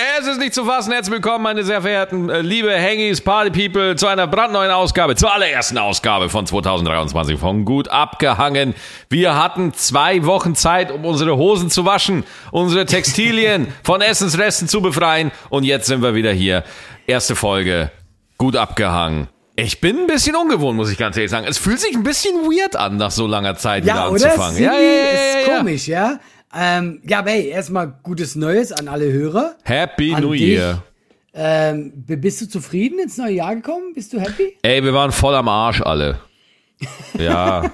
Es ist nicht zu fassen. Herzlich willkommen, meine sehr verehrten, äh, liebe Hangis, Party People, zu einer brandneuen Ausgabe, zur allerersten Ausgabe von 2023 von Gut abgehangen. Wir hatten zwei Wochen Zeit, um unsere Hosen zu waschen, unsere Textilien von Essensresten zu befreien und jetzt sind wir wieder hier. Erste Folge, Gut abgehangen. Ich bin ein bisschen ungewohnt, muss ich ganz ehrlich sagen. Es fühlt sich ein bisschen weird an, nach so langer Zeit Ja, wieder oder? anzufangen. Ja, Ja, ja, ja, ist ja. komisch, ja. Ähm, ja, aber hey, erstmal gutes Neues an alle Hörer. Happy An New dich. Year. Ähm, bist du zufrieden ins neue Jahr gekommen? Bist du happy? Ey, wir waren voll am Arsch alle. Ja,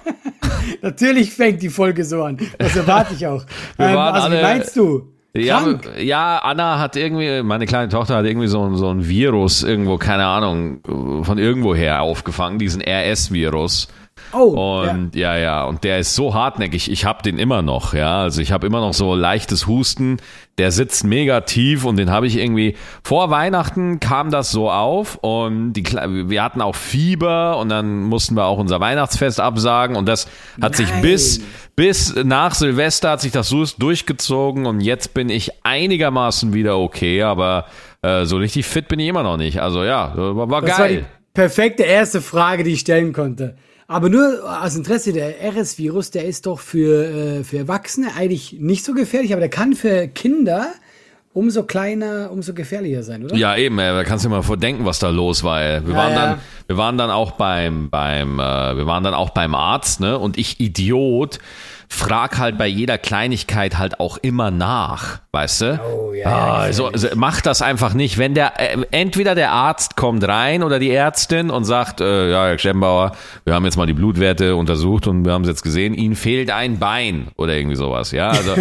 Natürlich fängt die Folge so an. Das erwarte ich auch. Wir ähm, waren also, alle- wie meinst du? ja, Krank? ja, Anna hat irgendwie, meine kleine Tochter hat irgendwie so, so ein Virus irgendwo, keine Ahnung, von irgendwoher aufgefangen, diesen RS-Virus. Oh, ja. Und ja. ja, und der ist so hartnäckig. Ich habe den immer noch, ja. Also ich habe immer noch so leichtes Husten. Der sitzt mega tief und den habe ich irgendwie vor Weihnachten kam das so auf und die wir hatten auch Fieber und dann mussten wir auch unser Weihnachtsfest absagen und das hat sich Nein. bis bis nach Silvester hat sich das so durchgezogen und jetzt bin ich einigermaßen wieder okay, aber äh, so richtig fit bin ich immer noch nicht. Also ja, war, war Das war die geil. perfekte erste Frage, die ich stellen konnte. Aber nur aus Interesse, der RS-Virus, der ist doch für, äh, für Erwachsene eigentlich nicht so gefährlich, aber der kann für Kinder umso kleiner, umso gefährlicher sein, oder? Ja, eben, da kannst du dir mal vordenken, was da los war. Wir Ja, waren ja. dann, wir waren dann auch beim, beim, äh, wir waren dann auch beim Arzt, ne? Und ich Idiot frag halt bei jeder Kleinigkeit halt auch immer nach, weißt du? Oh, ja, ja, Ah, also, also mach das einfach nicht. Wenn der äh, entweder der Arzt kommt rein oder die Ärztin und sagt, äh, ja, Herr Schembauer, wir haben jetzt mal die Blutwerte untersucht und wir haben es jetzt gesehen, Ihnen fehlt ein Bein oder irgendwie sowas. Ja, also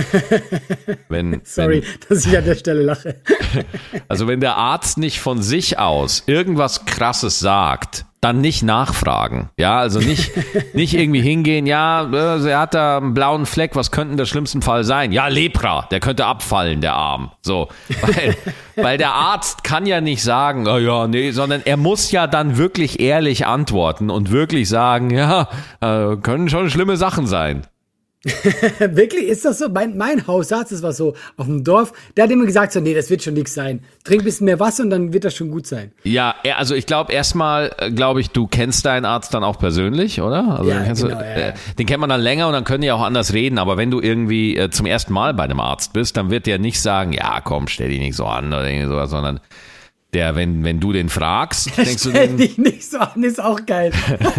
wenn, Sorry, wenn dass ich an der Stelle lache. also wenn der Arzt nicht von sich aus irgendwas Krasses sagt, dann nicht nachfragen. Ja, also nicht, nicht irgendwie hingehen, ja, äh, er hat da einen blauen Fleck, was könnte der schlimmsten Fall sein? Ja, Lepra, der könnte abfallen, der Arm. So, weil, weil der Arzt kann ja nicht sagen, oh ja, nee, sondern er muss ja dann wirklich ehrlich antworten und wirklich sagen, ja, äh, können schon schlimme Sachen sein. Wirklich, ist das so? Mein, mein Hausarzt, das war so auf dem Dorf, der hat immer gesagt, so, nee, das wird schon nichts sein. Trink ein bisschen mehr Wasser und dann wird das schon gut sein. Ja, also ich glaube erstmal, äh, glaube ich, du kennst deinen Arzt dann auch persönlich, oder? Also Ja, genau, du, äh, ja. den kennt man dann länger und dann können die auch anders reden. Aber wenn du irgendwie äh, zum ersten Mal bei einem Arzt bist, dann wird der nicht sagen, ja, komm, stell dich nicht so an oder irgendwie sowas, sondern der, wenn, wenn du den fragst, denkst du Stell den, dich nicht so an, ist auch geil.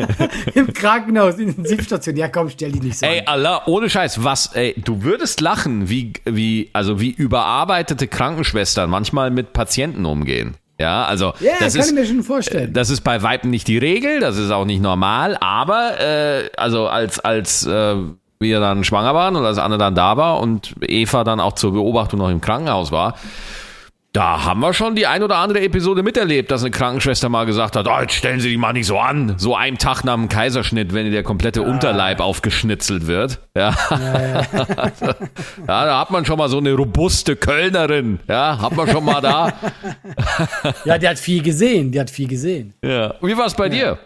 Im Krankenhaus, Intensivstation. Ja, komm, stell dich nicht so Ey, an. Allah, ohne Scheiß, was, ey, du würdest lachen, wie, wie, also wie überarbeitete Krankenschwestern manchmal mit Patienten umgehen. Ja, also Ja, das kann ist, ich mir schon vorstellen. Das ist bei Weiben nicht die Regel, das ist auch nicht normal, aber äh, also als als äh, wir dann schwanger waren und als Anne dann da war und Eva dann auch zur Beobachtung noch im Krankenhaus war, da haben wir schon die ein oder andere Episode miterlebt, dass eine Krankenschwester mal gesagt hat, oh, jetzt stellen Sie dich mal nicht so an. So einem Tag nach dem Kaiserschnitt, wenn der komplette Unterleib aufgeschnitzelt wird. Ja. ja, da hat man schon mal so eine robuste Kölnerin. Ja, hat man schon mal da. Ja, die hat viel gesehen, die hat viel gesehen. Ja. Wie war es bei dir?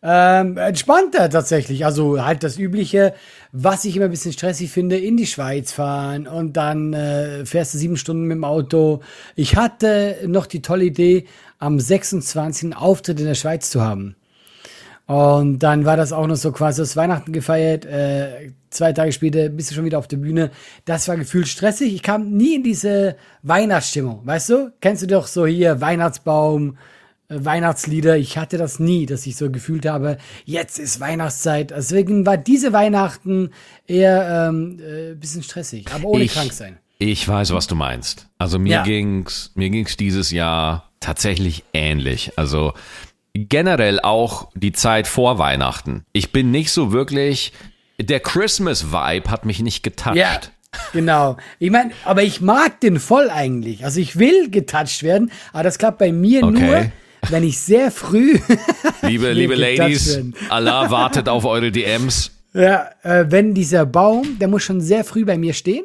Ähm, entspannter tatsächlich. Also halt das Übliche, was ich immer ein bisschen stressig finde, in die Schweiz fahren und dann äh, fährst du sieben Stunden mit dem Auto. Ich hatte noch die tolle Idee, am 26. einen Auftritt in der Schweiz zu haben. Und dann war das auch noch so quasi das Weihnachten gefeiert. Äh, zwei Tage später bist du schon wieder auf der Bühne. Das war gefühlt stressig. Ich kam nie in diese Weihnachtsstimmung. Weißt du? Kennst du doch so hier Weihnachtsbaum, Weihnachtslieder. Ich hatte das nie, dass ich so gefühlt habe, jetzt ist Weihnachtszeit. Deswegen war diese Weihnachten eher ähm, äh, bisschen stressig, aber ohne Ich- krank sein. Ich weiß, was du meinst. Also mir Ja. ging's, mir ging's dieses Jahr tatsächlich ähnlich. Also generell auch die Zeit vor Weihnachten. Ich bin nicht so wirklich, der Christmas-Vibe hat mich nicht getoucht. Ja, genau. Ich meine, aber ich mag den voll eigentlich. Also ich will getoucht werden, aber das klappt bei mir Okay. nur, wenn ich sehr früh, Liebe, liebe Ladies. Allah wartet auf eure DMs. ja, äh, wenn dieser Baum, der muss schon sehr früh bei mir stehen,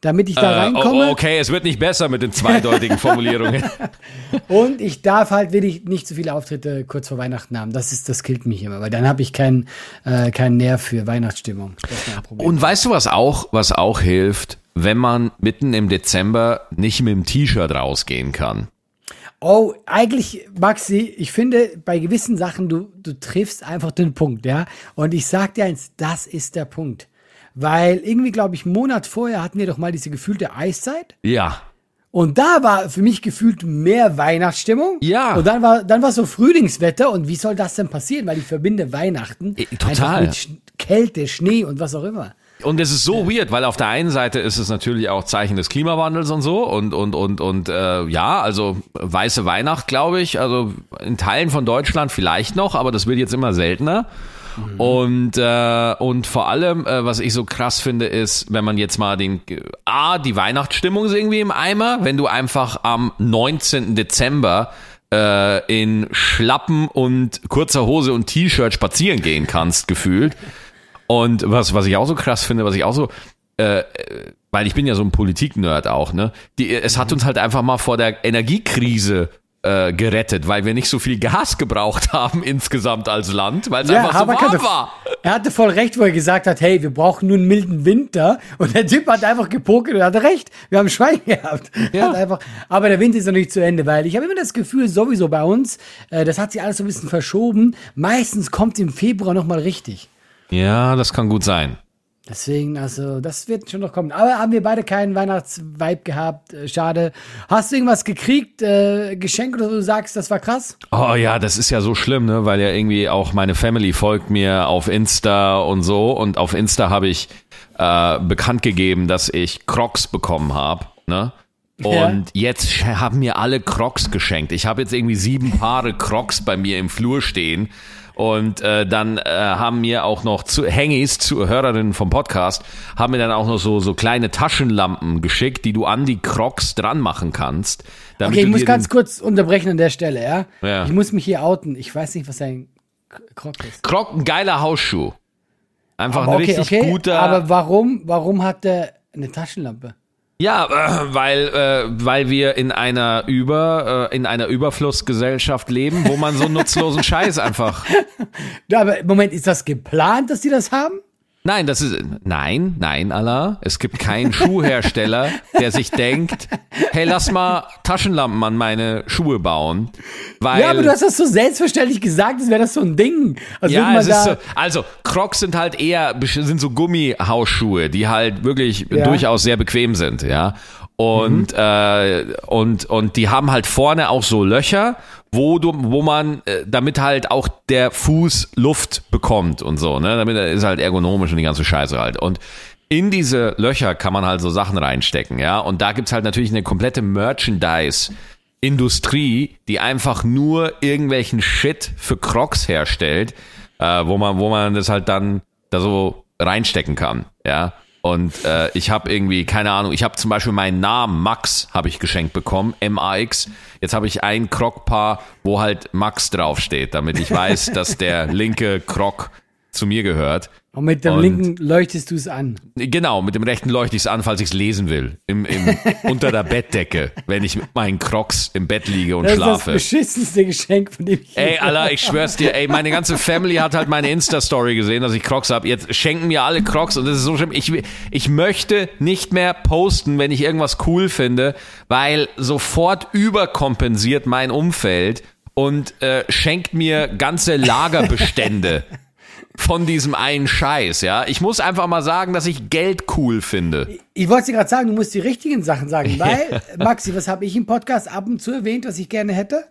damit ich da Äh, reinkomme. oh, okay, es wird nicht besser mit den zweideutigen Formulierungen. Und ich darf halt wirklich nicht so viele Auftritte kurz vor Weihnachten haben. Das ist, das killt mich immer, weil dann habe ich keinen äh, keinen Nerv für Weihnachtsstimmung. Und weißt du, was auch, was auch hilft? wenn man mitten im Dezember nicht mit dem T-Shirt rausgehen kann? Oh, eigentlich, Maxi, ich finde, bei gewissen Sachen, du, du triffst einfach den Punkt, ja. Und ich sag dir eins, das ist der Punkt. Weil irgendwie, glaube ich, einen Monat vorher hatten wir doch mal diese gefühlte Eiszeit. Ja. Und da war für mich gefühlt mehr Weihnachtsstimmung. Ja. Und dann war, dann war so Frühlingswetter. Und wie soll das denn passieren? Weil ich verbinde Weihnachten einfach total. mit Sch Kälte, Schnee und was auch immer. Und es ist so weird, weil auf der einen Seite ist es natürlich auch Zeichen des Klimawandels und so und und und und äh, ja, also weiße Weihnacht, glaube ich, also in Teilen von Deutschland vielleicht noch, aber das wird jetzt immer seltener. Und äh, und vor allem, äh, was ich so krass finde, ist, wenn man jetzt mal den A, die Weihnachtsstimmung ist irgendwie im Eimer, wenn du einfach am 19. Dezember äh, in Schlappen und kurzer Hose und T-Shirt spazieren gehen kannst, gefühlt. Und was, was ich auch so krass finde, was ich auch so, äh, weil ich bin ja so ein Politik-Nerd auch, ne? Die, es hat uns halt einfach mal vor der Energiekrise äh, gerettet, weil wir nicht so viel Gas gebraucht haben insgesamt als Land, weil es einfach so Habeck warm hatte, war. er hatte voll recht, wo er gesagt hat, hey, wir brauchen nur einen milden Winter. Und der Typ hat einfach gepokert und hatte recht. Wir haben Schwein gehabt. Ja. Einfach, aber der Winter ist noch nicht zu Ende, weil ich habe immer das Gefühl, sowieso bei uns, äh, das hat sich alles so ein bisschen verschoben. Meistens kommt im Februar nochmal richtig. Ja, das kann gut sein. Deswegen, also, das wird schon noch kommen. Aber haben wir beide keinen Weihnachtsvibe gehabt. Äh, Schade. Hast du irgendwas gekriegt, äh, Geschenk oder so, du sagst, das war krass? Oh ja, das ist ja so schlimm, ne? Weil ja irgendwie auch meine Family folgt mir auf Insta und so. Und auf Insta habe ich äh, bekannt gegeben, dass ich Crocs bekommen habe, ne? Ja. Und jetzt sch- haben mir alle Crocs geschenkt. Ich habe jetzt irgendwie sieben Paare Crocs bei mir im Flur stehen. Und äh, dann äh, haben mir auch noch zu Hengis, zu Hörerinnen vom Podcast, haben mir dann auch noch so, so kleine Taschenlampen geschickt, die du an die Crocs dran machen kannst. Okay, ich muss ganz kurz unterbrechen an der Stelle, ja? Ja. Ich muss mich hier outen. Ich weiß nicht, was ein Krog ist. Croc, ein geiler Hausschuh. Einfach Aber ein okay, richtig okay. guter. Aber warum, warum hat der eine Taschenlampe? Ja, äh, weil, äh, weil wir in einer Über, äh, in einer Überflussgesellschaft leben, wo man so nutzlosen Scheiß einfach. Aber Moment, ist das geplant, dass die das haben? Nein, das ist. Nein, nein, Allah. Es gibt keinen Schuhhersteller, der sich denkt, hey, lass mal Taschenlampen an meine Schuhe bauen. Weil, Ja, aber du hast das so selbstverständlich gesagt, als wäre das so ein Ding. Als würde Ja, es ist so, also Crocs sind halt eher sind so Gummihausschuhe, die halt wirklich Ja. durchaus sehr bequem sind, ja. Und äh, und und die haben halt vorne auch so Löcher, wo du wo man äh, damit halt auch der Fuß Luft bekommt und so, ne? Damit ist halt ergonomisch und die ganze Scheiße halt und in diese Löcher kann man halt so Sachen reinstecken, ja. Und da gibt's halt natürlich eine komplette Merchandise Industrie, die einfach nur irgendwelchen Shit für Crocs herstellt, äh, wo man, wo man das halt dann da so reinstecken kann, ja. Und äh, ich habe irgendwie, keine Ahnung, ich habe zum Beispiel meinen Namen Max habe ich geschenkt bekommen, M-A-X. Jetzt habe ich ein Croc-Paar, wo halt Max draufsteht, damit ich weiß, dass der linke Croc zu mir gehört. Und mit dem und- linken leuchtest du es an. Genau, mit dem rechten leuchte ich es an, falls ich es lesen will. Im, im, unter der Bettdecke, wenn ich mit meinen Crocs im Bett liege und Das ist schlafe. das beschissenste Geschenk, von dem ich Ey, Allah, ich schwör's dir, ey, meine ganze Family hat halt meine Insta-Story gesehen, dass ich Crocs hab. Jetzt schenken mir alle Crocs und das ist so schlimm. Ich, ich möchte nicht mehr posten, wenn ich irgendwas cool finde, weil sofort überkompensiert mein Umfeld und äh, schenkt mir ganze Lagerbestände von diesem einen Scheiß, ja. Ich muss einfach mal sagen, dass ich Geld cool finde. Ich wollte dir gerade sagen, du musst die richtigen Sachen sagen, weil, Maxi, was habe ich im Podcast ab und zu erwähnt, was ich gerne hätte?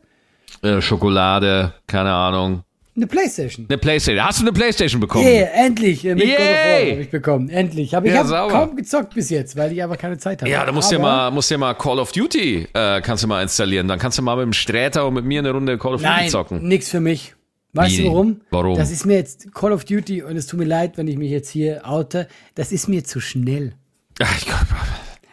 Äh, Schokolade, keine Ahnung. Eine Playstation. Eine Playstation. Hast du eine Playstation bekommen? Yeah, endlich. Äh, mit Yay! Habe ich bekommen. Endlich. Aber ich Ja, habe kaum gezockt bis jetzt, weil ich einfach keine Zeit habe. Ja, da musst du Aber- mal, musst dir mal Call of Duty, äh, kannst du mal installieren. Dann kannst du mal mit dem Sträter und mit mir eine Runde Call of Duty Nein, zocken. nix für mich. Weißt Wie? du warum? Warum? Das ist mir jetzt Call of Duty und es tut mir leid, wenn ich mich jetzt hier oute. Das ist mir zu schnell. Ach, ich glaub,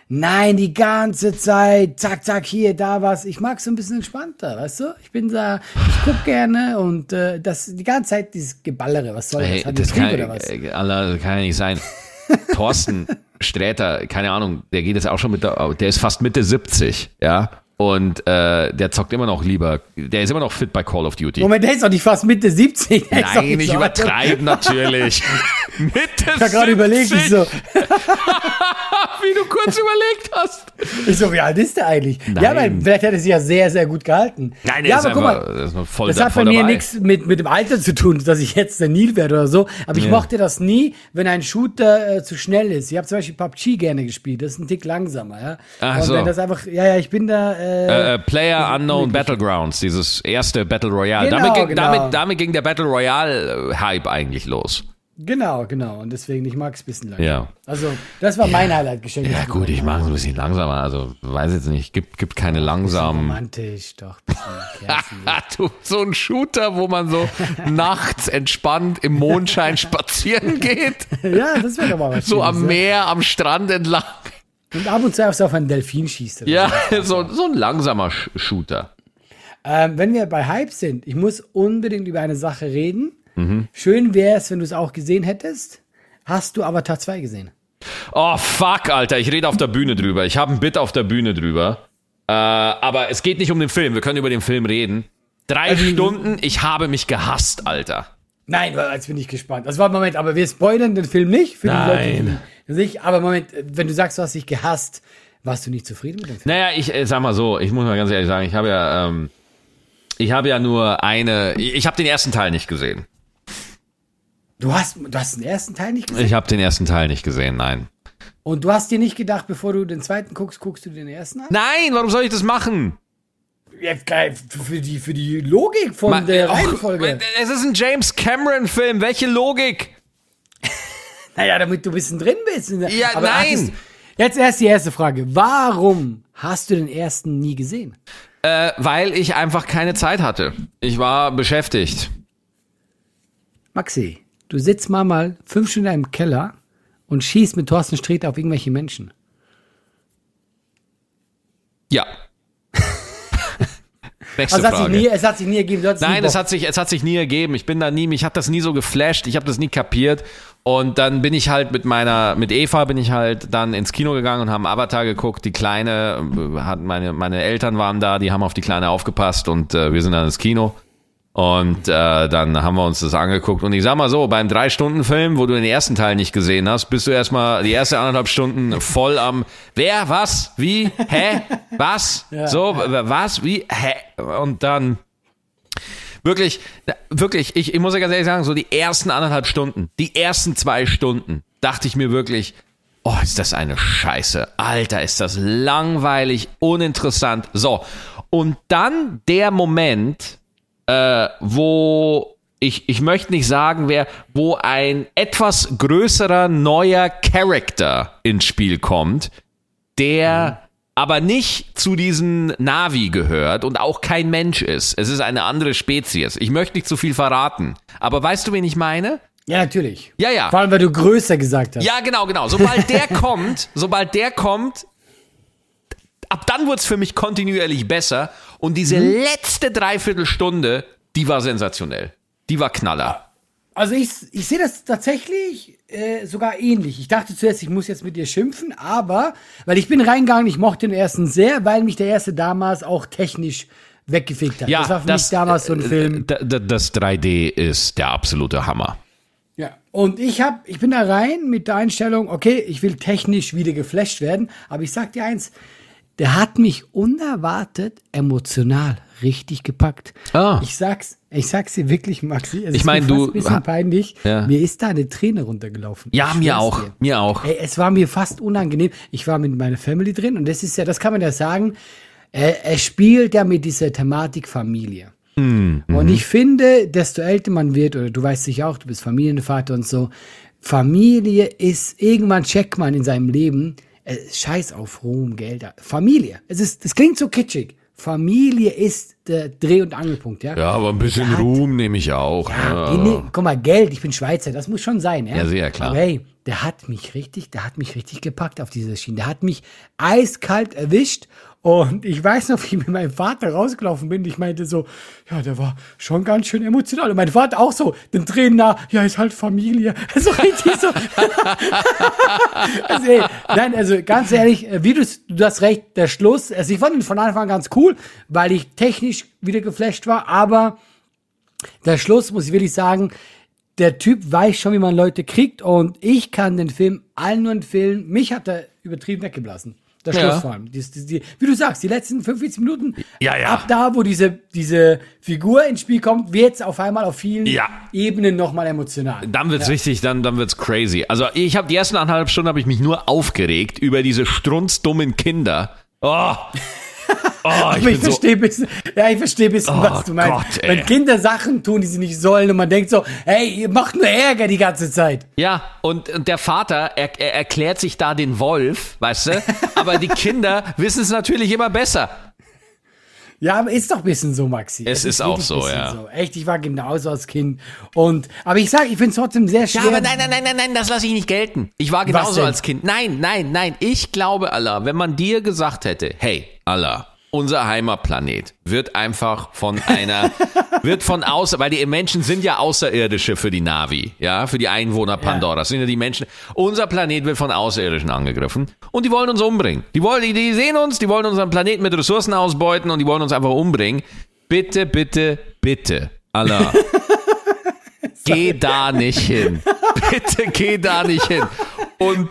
Nein, die ganze Zeit, zack, zack, hier, da was. Ich mag so ein bisschen entspannter, weißt du? Ich bin da, ich guck gerne und äh, das die ganze Zeit dieses Geballere, was soll das? Hey, das kann, oder was? äh, das kann ja nicht sein. Thorsten Sträter, keine Ahnung, der geht jetzt auch schon mit der, der ist fast Mitte 70, ja. Und äh, der zockt immer noch lieber, der ist immer noch fit bei Call of Duty. Moment, der ist doch nicht fast Mitte 70. Der ist doch Nein, alt. übertreiben natürlich. Mitte Ich habe gerade überlegt, ich so, wie du kurz überlegt hast. ich so, wie alt ist der eigentlich? Ja, aber Nein. vielleicht hat er sich ja sehr, sehr gut gehalten. Nein, ja, ist aber guck einfach, mal, das ist voll, das da, hat bei mir nichts mit, mit dem Alter zu tun, dass ich jetzt der Nil werde oder so. Aber ich Ja. mochte das nie, wenn ein Shooter äh, zu schnell ist. Ich habe zum Beispiel PUBG gerne gespielt. Das ist ein Tick langsamer, ja. Ach Und so. wenn das einfach, ja, ja, ich bin da. Äh, Äh, äh, Player Unknown Battlegrounds, dieses erste Battle Royale. Genau, damit, ging, genau. damit, damit ging der Battle Royale-Hype eigentlich los. Genau, genau. Und deswegen, ich mag es ein bisschen langsamer. Ja. Also, das war mein Highlight-Geschenk. Ja gut, ich mag es ein bisschen langsamer. Also weiß jetzt nicht, gibt, gibt keine langsamen. Romantisch, doch. Du, so ein Shooter, wo man so nachts entspannt im Mondschein spazieren geht. ja, das wäre doch mal was So Schönes, am ja. Meer, am Strand entlang. Und ab und zu auch so auf einen Delfin schießt. Ja, so, so ein langsamer Sh- Shooter. Ähm, wenn wir bei Hype sind, ich muss unbedingt über eine Sache reden. Mhm. Schön wäre es, wenn du es auch gesehen hättest. Hast du Avatar 2 gesehen? Oh, fuck, Alter, ich rede auf der Bühne drüber. Ich habe ein Bit auf der Bühne drüber. Äh, aber es geht nicht um den Film. Wir können über den Film reden. Drei Also- Stunden, ich habe mich gehasst, Alter. Nein, jetzt bin ich gespannt. Das war Moment, aber wir spoilern den Film nicht für Nein. die Leute, die nicht. Aber Moment, wenn du sagst, du hast dich gehasst, warst du nicht zufrieden mit dem Film? Naja, ich äh, sag mal so, ich muss mal ganz ehrlich sagen, ich habe ja, ähm, ich habe ja nur eine, ich, ich habe den ersten Teil nicht gesehen. Du hast, du hast den ersten Teil nicht gesehen. Ich habe den ersten Teil nicht gesehen, nein. Und du hast dir nicht gedacht, bevor du den zweiten guckst, guckst du den ersten an? Nein, warum soll ich das machen? Ja, für die, für die Logik von Ma- der Och, Reihenfolge. Es ist ein James Cameron-Film, welche Logik? Naja, damit du ein bisschen drin bist. Ja, Aber nein. Jetzt erst die erste Frage. Warum hast du den ersten nie gesehen? Äh, weil ich einfach keine Zeit hatte. Ich war beschäftigt. Maxi, du sitzt mal mal fünf Stunden im Keller und schießt mit Thorsten Sträter auf irgendwelche Menschen. Ja. Nächste Also es hat, sich Frage. nie, es hat sich nie ergeben. Nein, es hat sich, es hat sich nie ergeben. Ich bin da nie, mich hat das nie so geflasht. Ich habe das nie kapiert. Und dann bin ich halt mit meiner, mit Eva bin ich halt dann ins Kino gegangen und haben Avatar geguckt. Die Kleine, äh, hat meine, meine Eltern waren da, die haben auf die Kleine aufgepasst und äh, wir sind dann ins Kino. Und äh, dann haben wir uns das angeguckt. Und ich sag mal so, beim Drei-Stunden-Film, wo du den ersten Teil nicht gesehen hast, bist du erstmal die erste anderthalb Stunden voll am Wer, was, wie, hä, was, so, w- was, wie, hä? Und dann wirklich, wirklich, ich, ich muss ja ganz ehrlich sagen, so die ersten anderthalb Stunden, die ersten zwei Stunden, dachte ich mir wirklich, oh, ist das eine Scheiße. Alter, ist das langweilig, uninteressant. So. Und dann der Moment, äh, wo ich, ich möchte nicht sagen, wer, wo ein etwas größerer neuer Charakter ins Spiel kommt, der aber nicht zu diesen Navi gehört und auch kein Mensch ist. Es ist eine andere Spezies. Ich möchte nicht zu viel verraten. Aber weißt du, wen ich meine? Ja, natürlich. Ja, ja. Vor allem, weil du größer gesagt hast. Ja, genau, genau. Sobald der kommt, sobald der kommt, ab dann wird's für mich kontinuierlich besser. Und diese letzte Dreiviertelstunde, die war sensationell. Die war Knaller. Also ich, ich sehe das tatsächlich äh, sogar ähnlich. Ich dachte zuerst, ich muss jetzt mit dir schimpfen, aber, weil ich bin reingegangen, ich mochte den ersten sehr, weil mich der erste damals auch technisch weggefegt hat. das war für mich damals so ein äh, Film. d- Das 3D ist der absolute Hammer. Ja. Und ich hab, ich bin da rein mit der Einstellung, okay, ich will technisch wieder geflasht werden, aber ich sag dir eins, der hat mich unerwartet emotional richtig gepackt. Ah. Ich sag's, ich sag's dir wirklich, Maxi. Es Ich ist mein, mir fast du- ein bisschen peinlich. Ja. Mir ist da eine Träne runtergelaufen. Ja, Ich mir auch. dir. Mir auch. Ey, es war mir fast unangenehm. Ich war mit meiner Family drin und das ist ja, das kann man ja sagen, er, er spielt ja mit dieser Thematik Familie. Hm, Und mhm. ich finde, desto älter man wird, oder du weißt sicher auch, du bist Familienvater und so, Familie ist, irgendwann checkt man in seinem Leben, äh, scheiß auf Ruhm, Geld, Familie. Es ist, das klingt so kitschig. Familie ist der Dreh- und Angelpunkt, ja. Ja, aber ein bisschen hat- Ruhm nehme ich auch. Ja, Ja. nee, guck mal, Geld, ich bin Schweizer, das muss schon sein, ja. Ja, sehr klar. Aber hey, der hat mich richtig, der hat mich richtig gepackt auf dieser Schiene. Der hat mich eiskalt erwischt und ich weiß noch, wie ich mit meinem Vater rausgelaufen bin. Ich meinte so, ja, der war schon ganz schön emotional. Und mein Vater auch so, den Tränen nah, ja, ist halt Familie. So richtig so. also, ey, nein, also ganz ehrlich, äh, wie du, du hast recht, der Schluss, also ich fand ihn von Anfang an ganz cool, weil ich technisch wieder geflasht war, aber der Schluss, muss ich wirklich sagen, der Typ weiß schon, wie man Leute kriegt und ich kann den Film allen nur empfehlen. Mich hat er übertrieben weggeblasen. Der Schluss Ja. vor allem. Die, die, die, wie du sagst, die letzten 45 Minuten. Ja, ja. Ab da, wo diese, diese Figur ins Spiel kommt, wird es auf einmal auf vielen Ja. Ebenen nochmal emotional. Dann wird's richtig, dann, dann wird's crazy. Also ich habe die ersten anderthalb Stunden habe ich mich nur aufgeregt über diese strunzdummen Kinder. Oh. Oh, ich ich bin so, verstehe bisschen, ja, ich verstehe bisschen, Oh was du meinst. Gott. Wenn Kinder Sachen tun, die sie nicht sollen und man denkt so, hey, ihr macht nur Ärger die ganze Zeit. ja, und, und der Vater, er, er erklärt sich da den Wolf, weißt du? Aber die Kinder wissen es natürlich immer besser. Ja, aber ist doch ein bisschen so, Maxi. Es ist auch wirklich so, ein bisschen ja. So. Echt, ich war genauso als Kind. Und, aber ich sag, ich finde es trotzdem sehr schwer. Ja, aber nein, nein, nein, nein, nein, das lasse ich nicht gelten. Ich war genauso als Kind. Nein, nein, nein. Ich glaube, Allah, wenn man dir gesagt hätte, hey, Allah, unser Heimatplanet wird einfach von einer, wird von außer, weil die Menschen sind ja Außerirdische für die Navi, ja, für die Einwohner Pandoras, sind ja die Menschen. Unser Planet wird von Außerirdischen angegriffen und die wollen uns umbringen. Die wollen, die, die sehen uns, die wollen unseren Planeten mit Ressourcen ausbeuten und die wollen uns einfach umbringen. Bitte, bitte, bitte, Allah. Geh da nicht hin. Bitte geh da nicht hin. Und,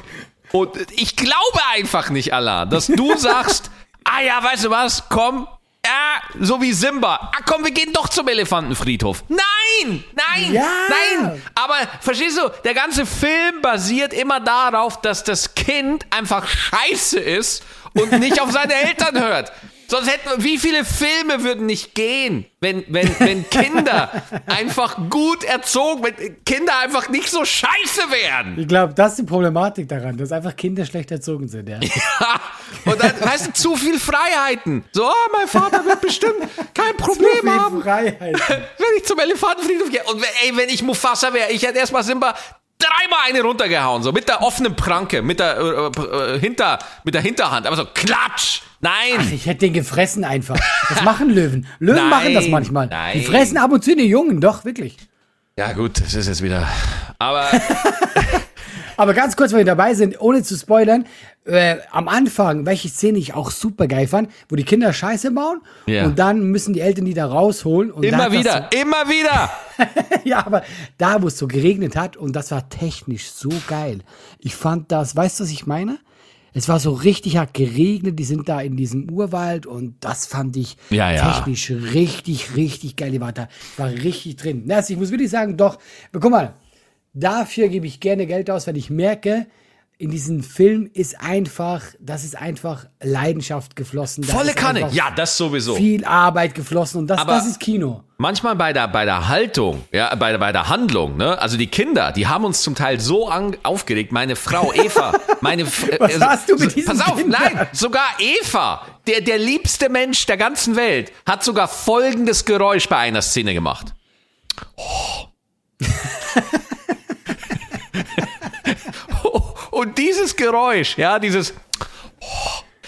und ich glaube einfach nicht, Allah, dass du sagst, ah ja, weißt du was, komm, ja, so wie Simba. Ah komm, wir gehen doch zum Elefantenfriedhof. Nein, nein, Ja. nein. Aber verstehst du, der ganze Film basiert immer darauf, dass das Kind einfach scheiße ist und nicht auf seine Eltern hört. Sonst hätten wie viele Filme würden nicht gehen, wenn, wenn, wenn Kinder einfach gut erzogen, wenn Kinder einfach nicht so scheiße wären. Ich glaube, das ist die Problematik daran, dass einfach Kinder schlecht erzogen sind, ja. Ha, und dann, weißt du, zu viel Freiheiten. So, oh, mein Vater wird bestimmt kein Problem Viel haben, Freiheit. wenn ich zum Elefantenfriedhof gehe. Und ey, wenn ich Mufasa wäre, ich hätte erstmal Simba dreimal eine runtergehauen, so mit der offenen Pranke, mit der, äh, äh, hinter, mit der Hinterhand, aber so klatsch. Nein. Ich hätte den gefressen einfach. Das machen Löwen. Löwen Nein, machen das manchmal. nein. Die fressen ab und zu die Jungen, doch, wirklich. Ja gut, das ist jetzt wieder. Aber Aber ganz kurz, wenn wir dabei sind, ohne zu spoilern, äh, am Anfang, welche Szene ich auch super geil fand, wo die Kinder Scheiße bauen Ja. und dann müssen die Eltern die da rausholen. Und immer wieder, immer wieder. So, ja, aber da, wo es so geregnet hat und das war technisch so geil. Ich fand das, weißt du, was ich meine? Es war so richtig hart geregnet, die sind da in diesem Urwald und das fand ich Ja, ja. technisch richtig, richtig geil. Die war da, war richtig drin. Also ich muss wirklich sagen, doch, guck mal, dafür gebe ich gerne Geld aus, wenn ich merke, in diesem Film ist einfach, das ist einfach Leidenschaft geflossen. Da Volle Kanne. Ja, das sowieso. Viel Arbeit geflossen und das, Aber- das ist Kino. Manchmal bei der, bei der Haltung, ja, bei, der- bei der Handlung, ne? Also die Kinder, die haben uns zum Teil so an, aufgeregt. Meine Frau Eva, meine. F- Was äh, hast du mit so- diesen Pass auf, Kindern? nein, sogar Eva, der, der liebste Mensch der ganzen Welt, hat sogar folgendes Geräusch bei einer Szene gemacht. Oh. Und dieses Geräusch, ja, dieses,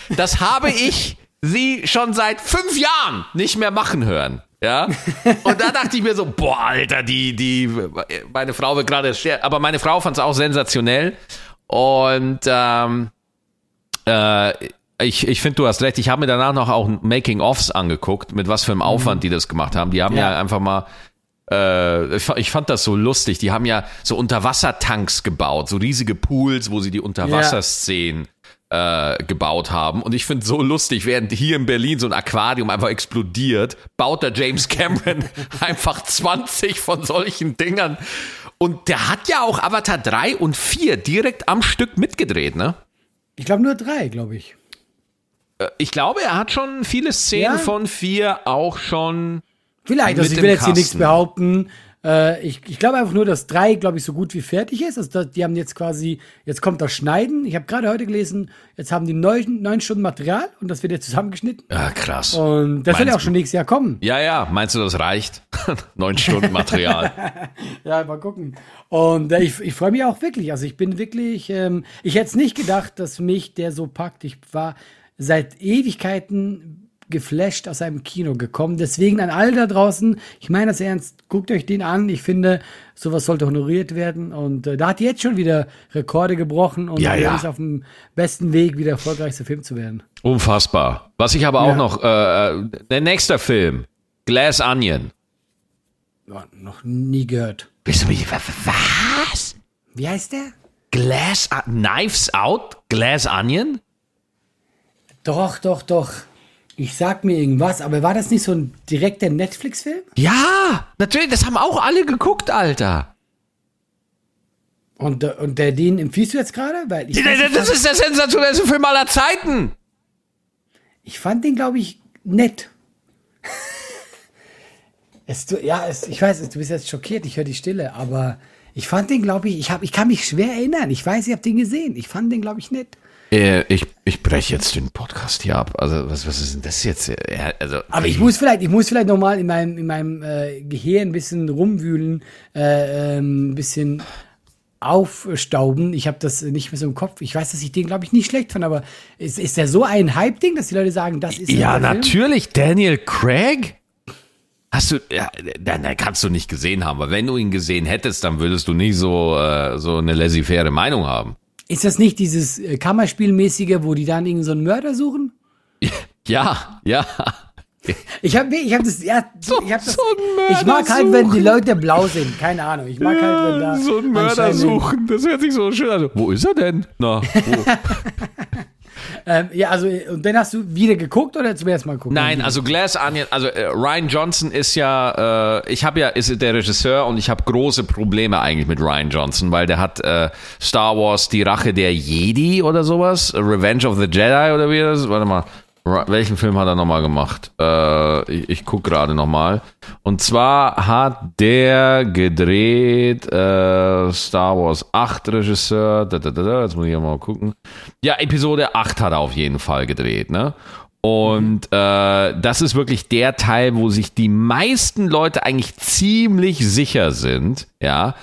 das habe ich sie schon seit fünf Jahren nicht mehr machen hören. Ja. Und da dachte ich mir so, boah, Alter, die, die, meine Frau wird gerade, aber meine Frau fand es auch sensationell. Und ähm, äh, ich, ich finde, du hast recht. Ich habe mir danach noch auch Making-ofs angeguckt, mit was für einem Aufwand die das gemacht haben. Die haben ja, Ja. einfach mal äh, ich fa- ich fand das so lustig. Die haben ja so Unterwassertanks gebaut, so riesige Pools, wo sie die Unterwasserszenen äh, gebaut haben. Und ich finde so lustig, während hier in Berlin so ein Aquarium einfach explodiert, baut der James Cameron einfach 20 von solchen Dingern. Und der hat ja auch Avatar 3 und 4 direkt am Stück mitgedreht, ne? Ich glaube nur drei, glaube ich. Ich glaube, er hat schon viele Szenen Ja. von 4 auch schon. Vielleicht, also ich will jetzt hier nichts Kasten. behaupten. Äh, ich ich glaube einfach nur, dass drei, glaube ich, so gut wie fertig ist. Also die haben jetzt quasi, jetzt kommt das Schneiden. Ich habe gerade heute gelesen, jetzt haben die neun, neun Stunden Material und das wird jetzt zusammengeschnitten. Ja, krass. Und das soll ja Meinst auch schon nächstes Jahr kommen. Ja, ja, meinst du, das reicht? Neun Stunden Material. Ja, mal gucken. Und äh, ich, ich freue mich auch wirklich. Also ich bin wirklich, ähm, ich hätte es nicht gedacht, dass mich der so packt. Ich war seit Ewigkeiten geflasht aus einem Kino gekommen. Deswegen an alle da draußen, ich meine das ernst, guckt euch den an. Ich finde, sowas sollte honoriert werden. Und äh, da hat jetzt schon wieder Rekorde gebrochen und Ja, ja. ist auf dem besten Weg, wieder erfolgreichster Film zu werden. Unfassbar. Was ich aber auch Ja. noch, äh, der nächste Film, Glass Onion. Ja, noch nie gehört. Bist du mich, was? Wie heißt der? Glass, Knives Out? Glass Onion? Doch, doch, doch. Ich sag mir irgendwas, aber war das nicht so ein direkter Netflix-Film? Ja, natürlich, das haben auch alle geguckt, Alter. Und, äh, und der, den empfiehlst du jetzt gerade? Weil ich, Das fand, ist der sensationellste Film aller Zeiten. ich fand den, glaube ich, nett. es, du, ja, es, ich weiß, du bist jetzt schockiert, ich höre die Stille, aber ich fand den, glaube ich, ich, hab, ich kann mich schwer erinnern. Ich weiß, ich habe den gesehen. Ich fand den, glaube ich, nett. Äh, ich ich breche jetzt den Podcast hier ab. Also, was, was ist denn das jetzt? Ja, Also, Aber ich muss vielleicht, ich muss vielleicht noch mal in meinem, in meinem äh, Gehirn ein bisschen rumwühlen, äh, ähm, ein bisschen aufstauben. Ich habe das nicht mehr so im Kopf. Ich weiß, dass ich den, glaube ich, nicht schlecht fand, aber ist, ist der so ein Hype-Ding, dass die Leute sagen, das ist Ja, guter Film? natürlich. Daniel Craig? Hast du, ja, dann kannst du nicht gesehen haben, weil wenn du ihn gesehen hättest, dann würdest du nicht so, äh, so eine laissez-faire Meinung haben. Ist das nicht dieses äh, Kammerspielmäßige, wo die dann irgendeinen so einen Mörder suchen? Ja, ja. Ich habe ich hab das, ja, So- ich, hab das so ich mag halt, wenn die. Leute blau sind. Keine Ahnung. Ich mag halt, wenn da so einen Mörder suchen, das hört sich so schön an. Wo ist er denn? Na, wo? Ähm, ja, also, und dann hast du wieder geguckt oder zum ersten Mal geguckt? Nein, also Glass Onion, also äh, Ryan Johnson ist ja, äh, ich habe ja, ist der Regisseur und ich habe große Probleme eigentlich mit Ryan Johnson, weil der hat äh, Star Wars Die Rache der Jedi oder sowas, Revenge of the Jedi oder wie das, warte mal, welchen Film hat er nochmal gemacht? Äh, ich ich guck gerade nochmal. Und zwar hat der gedreht äh, Star Wars 8 Regisseur, da, da, da, jetzt muss ich ja mal gucken. Ja, Episode 8 hat er auf jeden Fall gedreht, ne? Und äh, das ist wirklich der Teil, wo sich die meisten Leute eigentlich ziemlich sicher sind, ja.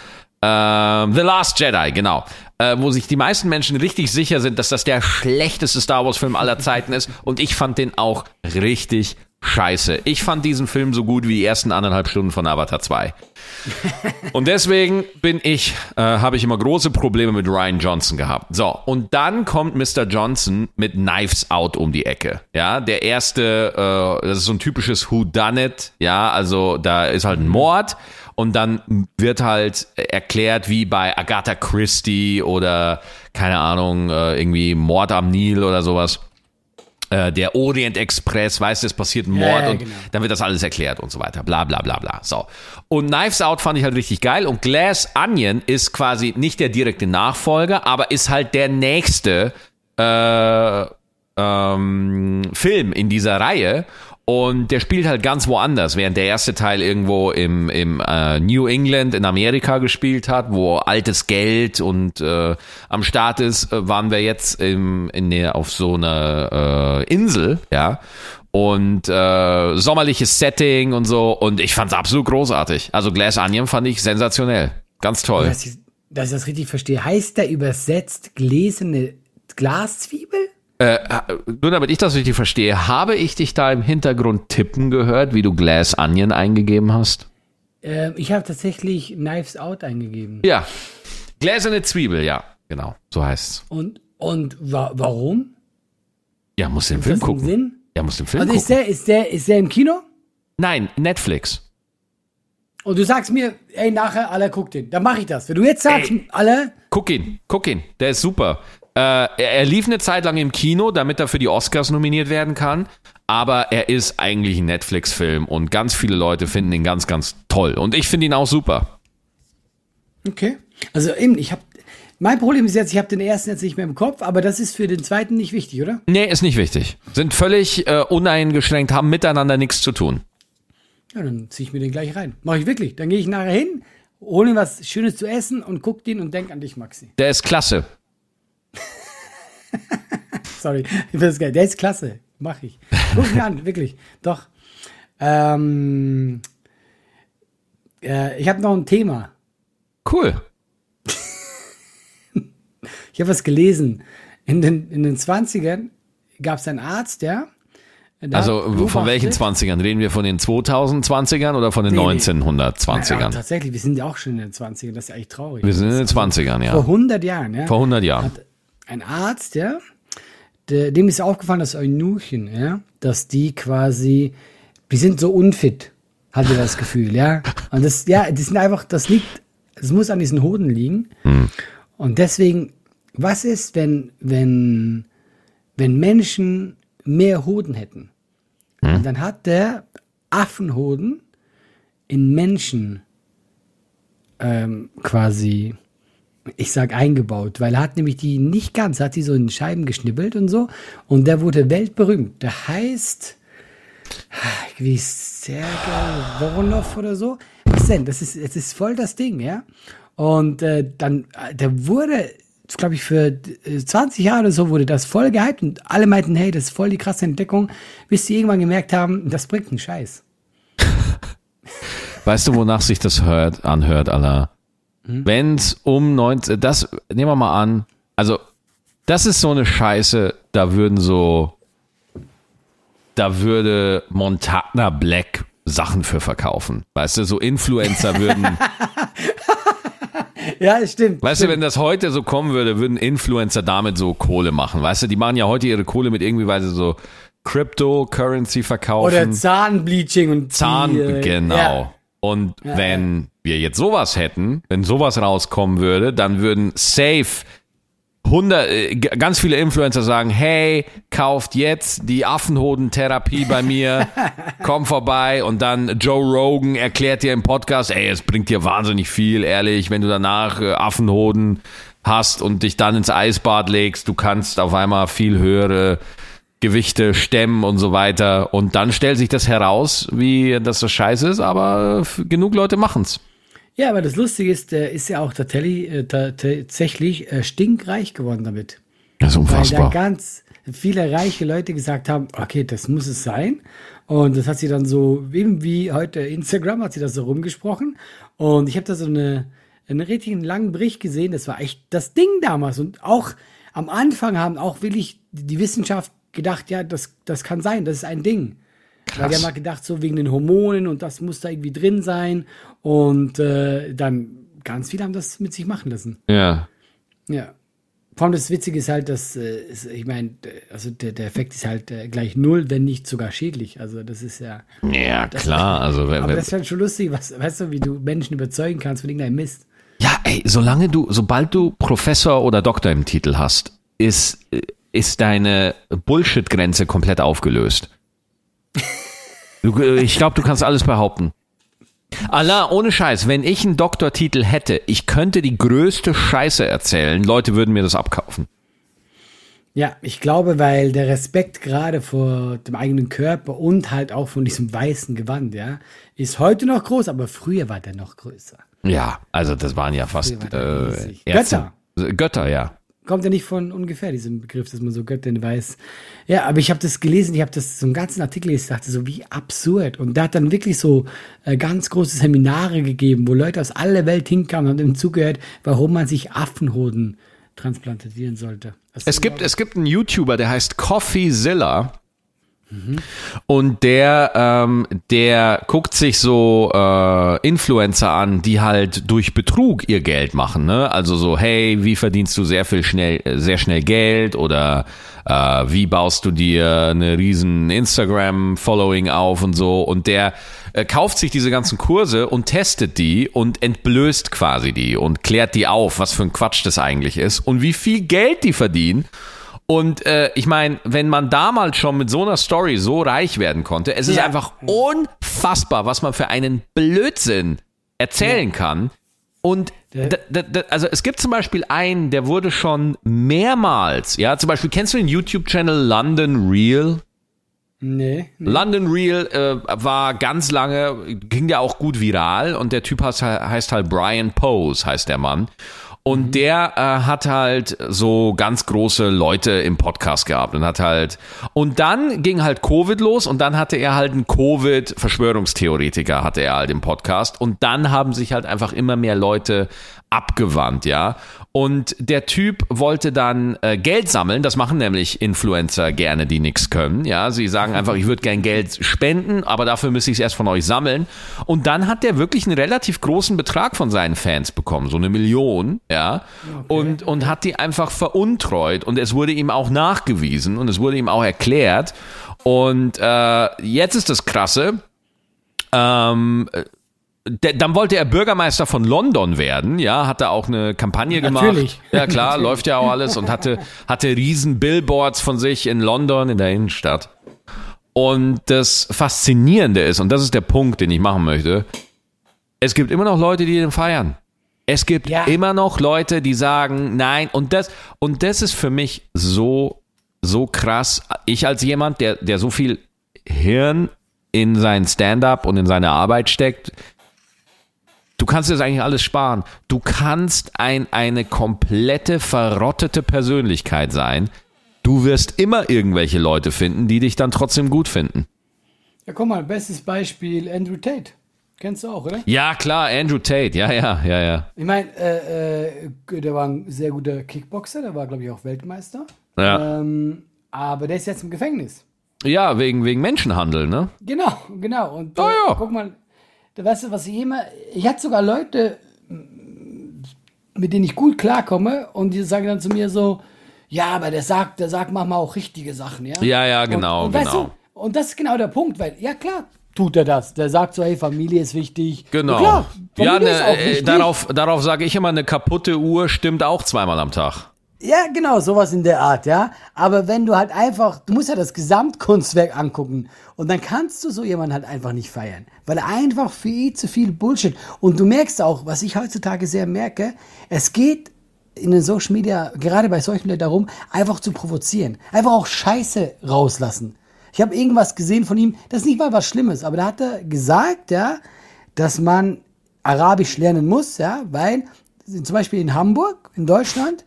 Ähm, The Last Jedi, genau. Äh, wo sich die meisten Menschen richtig sicher sind, dass das der schlechteste Star Wars-Film aller Zeiten ist. Und ich fand den auch richtig scheiße. Ich fand diesen Film so gut wie die ersten anderthalb Stunden von Avatar 2. Und deswegen bin ich, äh, habe ich immer große Probleme mit Ryan Johnson gehabt. So, und dann kommt Mr. Johnson mit Knives Out um die Ecke. Ja, der erste, äh, das ist so ein typisches Who Done It. Ja, also da ist halt ein Mord und dann wird halt erklärt, wie bei Agatha Christie oder keine Ahnung, äh, irgendwie Mord am Nil oder sowas äh, der Orient Express, weißt du, es passiert ein Ja, Mord ja, und genau. dann wird das alles erklärt und so weiter, bla bla bla bla. So. Und Knives Out fand ich halt richtig geil und Glass Onion ist quasi nicht der direkte Nachfolger, aber ist halt der nächste äh, ähm, Film in dieser Reihe. Und der spielt halt ganz woanders, während der erste Teil irgendwo im, im äh, New England in Amerika gespielt hat, wo altes Geld und äh, am Start ist, äh, waren wir jetzt im, in der, auf so einer äh, Insel, ja. Und äh, sommerliches Setting und so. Und ich fand's absolut großartig. Also Glass Onion fand ich sensationell. Ganz toll. Dass ich, dass ich das richtig verstehe. Heißt der übersetzt gläserne Glaszwiebel? Äh, nur damit ich das richtig verstehe, habe ich dich da im Hintergrund tippen gehört, wie du Glass Onion eingegeben hast? Ähm, ich habe tatsächlich Knives Out eingegeben. Ja. Gläserne Zwiebel, ja. Genau, so heißt's. Und, und wa warum? Ja, muss den Ist Film das gucken. Sinn? Ja, muss den Film Also ist gucken. der, ist der, ist der im Kino? Nein, Netflix. Und du sagst mir, ey, nachher, alle guckt den. Dann mache ich das. Wenn du jetzt sagst, Ey. alle, Guck ihn, guck ihn. Der ist super. Äh, er, er lief eine Zeit lang im Kino, damit er für die Oscars nominiert werden kann. Aber er ist eigentlich ein Netflix-Film und ganz viele Leute finden ihn ganz, ganz toll. Und ich finde ihn auch super. Okay. Also eben, ich habe. Mein Problem ist jetzt, ich habe den ersten jetzt nicht mehr im Kopf, aber das ist für den zweiten nicht wichtig, oder? Nee, ist nicht wichtig. Sind völlig äh, uneingeschränkt, haben miteinander nichts zu tun. Ja, dann ziehe ich mir den gleich rein. Mache ich wirklich. Dann gehe ich nachher hin, hole mir was Schönes zu essen und guck den und denk an dich, Maxi. Der ist klasse. Sorry, das geil. Der ist klasse. Mach ich. Guck mir an, wirklich. Doch. Ähm, äh, ich habe noch ein Thema. Cool. Ich habe was gelesen. In den, in den 20ern gab es einen Arzt, der. der Also von welchen beobachtet- 20ern? Reden wir von den 2020ern oder von den Nee, nee. Ja, 1920ern? tatsächlich, wir sind ja auch schon in den 20ern. Das ist eigentlich traurig. Wir sind in den 20ern, Vor ja. 100 Jahren, ja. Vor 100 Jahren. hat ein Arzt, ja, dem ist aufgefallen, dass Eunuchen, ja, dass die quasi, die sind so unfit. Hatte das Gefühl, ja. Und das, ja, das sind einfach, das liegt, das muss an diesen Hoden liegen. Und deswegen, was ist, wenn, wenn, wenn Menschen mehr Hoden hätten? Und dann hat der Affenhoden in Menschen ähm, quasi, ich sag eingebaut, weil er hat nämlich die nicht ganz, hat die so in Scheiben geschnippelt und so und der wurde weltberühmt. Der heißt wie Sergei Voronov oder so. Was denn? Das ist, es ist voll das Ding, ja. Und äh, dann, äh, der wurde, glaube ich, für äh, 20 Jahre oder so wurde das voll gehypt und alle meinten, hey, das ist voll die krasse Entdeckung, bis sie irgendwann gemerkt haben, das bringt einen Scheiß. Weißt du, wonach sich das hört, anhört, Allah? Hm? Wenn's um 19, das, nehmen wir mal an, also, das ist so eine Scheiße, da würden so, da würde Montana Black Sachen für verkaufen. Weißt du, so Influencer würden, Ja, es stimmt. weißt du, wenn das heute so kommen würde, würden Influencer damit so Kohle machen. Weißt du, die machen ja heute ihre Kohle mit irgendwie, weil sie so Cryptocurrency verkaufen. Oder Zahnbleaching und Zahn, die, äh, genau. Ja. Und wenn wir jetzt sowas hätten, wenn sowas rauskommen würde, dann würden safe 100, äh, ganz viele Influencer sagen, hey, kauft jetzt die Affenhodentherapie bei mir, komm vorbei. Und dann Joe Rogan erklärt dir im Podcast, ey, es bringt dir wahnsinnig viel, ehrlich, wenn du danach äh, Affenhoden hast und dich dann ins Eisbad legst, du kannst auf einmal viel höhere Gewichte stemmen und so weiter. Und dann stellt sich das heraus, wie dass das scheiße ist, aber äh, genug Leute machen's. Ja, aber das Lustige ist, der ist ja auch tatsächlich, äh, ta- tatsächlich äh, stinkreich geworden damit. Das ist Weil da unfassbar. ganz viele reiche Leute gesagt haben, okay, das muss es sein. Und das hat sie dann so, eben wie heute Instagram, hat sie das so rumgesprochen. Und ich habe da so eine, einen richtigen langen Bericht gesehen. Das war echt das Ding damals. Und auch am Anfang haben auch wirklich die Wissenschaft gedacht, ja, das, das kann sein, das ist ein Ding. Weil die haben halt gedacht, so wegen den Hormonen und das muss da irgendwie drin sein. Und äh, dann ganz viele haben das mit sich machen lassen. Ja. Ja. Vor allem das Witzige ist halt, dass, äh, ist, ich meine, also der, der Effekt ist halt äh, gleich null, wenn nicht sogar schädlich. Also das ist ja. Ja, klar. Also, wenn, Aber das ist halt schon lustig, was, weißt du, wie du Menschen überzeugen kannst von irgendeinem Mist. ja, ey, solange du, sobald du Professor oder Doktor im Titel hast, ist, äh, ist deine Bullshit-Grenze komplett aufgelöst. Du, äh, ich glaube, du kannst alles behaupten. Allah, ohne Scheiß, wenn ich einen Doktortitel hätte, ich könnte die größte Scheiße erzählen, Leute würden mir das abkaufen. Ja, ich glaube, weil der Respekt gerade vor dem eigenen Körper und halt auch von diesem weißen Gewand, ja, ist heute noch groß, aber früher war der noch größer. Ja, also das waren ja fast äh. Ärzte. Götter, ja. Kommt ja nicht von ungefähr, diesen Begriff, dass man so Göttin weiß. Ja, aber ich habe das gelesen, ich habe das so einen ganzen Artikel gelesen, ich dachte so, wie absurd. Und da hat dann wirklich so äh, ganz große Seminare gegeben, wo Leute aus aller Welt hinkamen und haben zugehört, warum man sich Affenhoden transplantieren sollte. Es gibt, es gibt einen YouTuber, der heißt CoffeeZilla. Und der, ähm, der guckt sich so äh, Influencer an, die halt durch Betrug ihr Geld machen. Ne? Also so, hey, wie verdienst du sehr viel schnell, äh, sehr schnell Geld oder äh, wie baust du dir eine riesen Instagram-Following auf und so. Und der äh, kauft sich diese ganzen Kurse und testet die und entblößt quasi die und klärt die auf, was für ein Quatsch das eigentlich ist und wie viel Geld die verdienen. Und äh, ich meine, wenn man damals schon mit so einer Story so reich werden konnte, es ist Ja. einfach unfassbar, was man für einen Blödsinn erzählen kann. Und also es gibt zum Beispiel einen, der wurde schon mehrmals, ja, zum Beispiel kennst du den YouTube-Channel London Real? Nee, nee. London Real äh, war ganz lange, ging ja auch gut viral und der Typ heißt, heißt halt Brian Pose, heißt der Mann. Und der äh, hat halt so ganz große Leute im Podcast gehabt und hat halt und dann ging halt Covid los und dann hatte er halt einen Covid Verschwörungstheoretiker hatte er halt im Podcast und dann haben sich halt einfach immer mehr Leute abgewandt, ja. Und der Typ wollte dann äh, Geld sammeln, das machen nämlich Influencer gerne, die nichts können, ja. Sie sagen einfach, ich würde gern Geld spenden, aber dafür müsste ich es erst von euch sammeln. Und dann hat der wirklich einen relativ großen Betrag von seinen Fans bekommen, so eine Million, ja. Und, und hat die einfach veruntreut und es wurde ihm auch nachgewiesen und es wurde ihm auch erklärt. Und äh, jetzt ist das Krasse, Ähm, der, dann wollte er Bürgermeister von London werden, ja, hatte auch eine Kampagne gemacht. Natürlich. Ja klar, läuft ja auch alles und hatte, hatte riesen Billboards von sich in London, in der Innenstadt. Und das Faszinierende ist, und das ist der Punkt, den ich machen möchte, es gibt immer noch Leute, die den feiern. Es gibt Ja. immer noch Leute, die sagen, nein, und das, und das ist für mich so, so krass. Ich als jemand, der, der so viel Hirn in sein Stand-up und in seine Arbeit steckt, du kannst dir das eigentlich alles sparen. Du kannst ein, eine komplette verrottete Persönlichkeit sein. Du wirst immer irgendwelche Leute finden, die dich dann trotzdem gut finden. Ja, guck mal, bestes Beispiel Andrew Tate. Kennst du auch, oder? Ja, klar, Andrew Tate, ja, ja, ja, ja. Ich meine, äh, äh, der war ein sehr guter Kickboxer, der war, glaube ich, auch Weltmeister. Ja, Ähm, aber der ist jetzt im Gefängnis. ja wegen, wegen Menschenhandel, ne? Genau, genau. Und äh, Ah, ja. guck mal, da weißt du, was ich immer. Ich hatte sogar Leute, mit denen ich gut klarkomme, und die sagen dann zu mir so, ja, aber der sagt, der sagt manchmal auch richtige Sachen, ja. Ja, ja, genau, und, und, genau. Du, und das ist genau der Punkt, weil, ja klar, tut er das. Der sagt so, hey, Familie ist wichtig. Genau. Klar, ja, ne, äh, darauf, darauf sage ich immer, eine kaputte Uhr stimmt auch zweimal am Tag. Ja, genau, sowas in der Art, ja. Aber wenn du halt einfach, du musst ja das Gesamtkunstwerk angucken und dann kannst du so jemanden halt einfach nicht feiern, weil er einfach viel zu viel Bullshit und du merkst auch, was ich heutzutage sehr merke, es geht in den Social Media, gerade bei solchen Leuten darum, einfach zu provozieren, einfach auch Scheiße rauslassen. Ich habe irgendwas gesehen von ihm, das ist nicht mal was Schlimmes, aber da hat er gesagt, ja, dass man Arabisch lernen muss, ja, weil zum Beispiel in Hamburg, in Deutschland,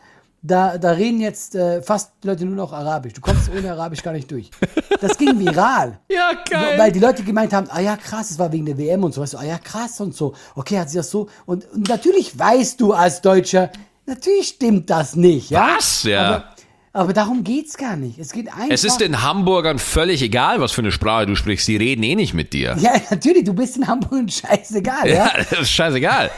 da, da reden jetzt äh, fast die Leute nur noch Arabisch. Du kommst ohne Arabisch gar nicht durch. Das ging viral. Ja, Weil die Leute gemeint haben, ah ja, krass, es war wegen der WM und so, weißt du, ah ja, krass und so. Okay, hat sie das so. Und, und natürlich weißt du als Deutscher, natürlich stimmt das nicht, ja. Was? Ja. Aber, aber darum geht's gar nicht. Es geht einfach. Es ist den Hamburgern völlig egal, was für eine Sprache du sprichst. Die reden eh nicht mit dir. ja, natürlich, du bist in Hamburg und scheißegal, ja. Ja, das ist scheißegal.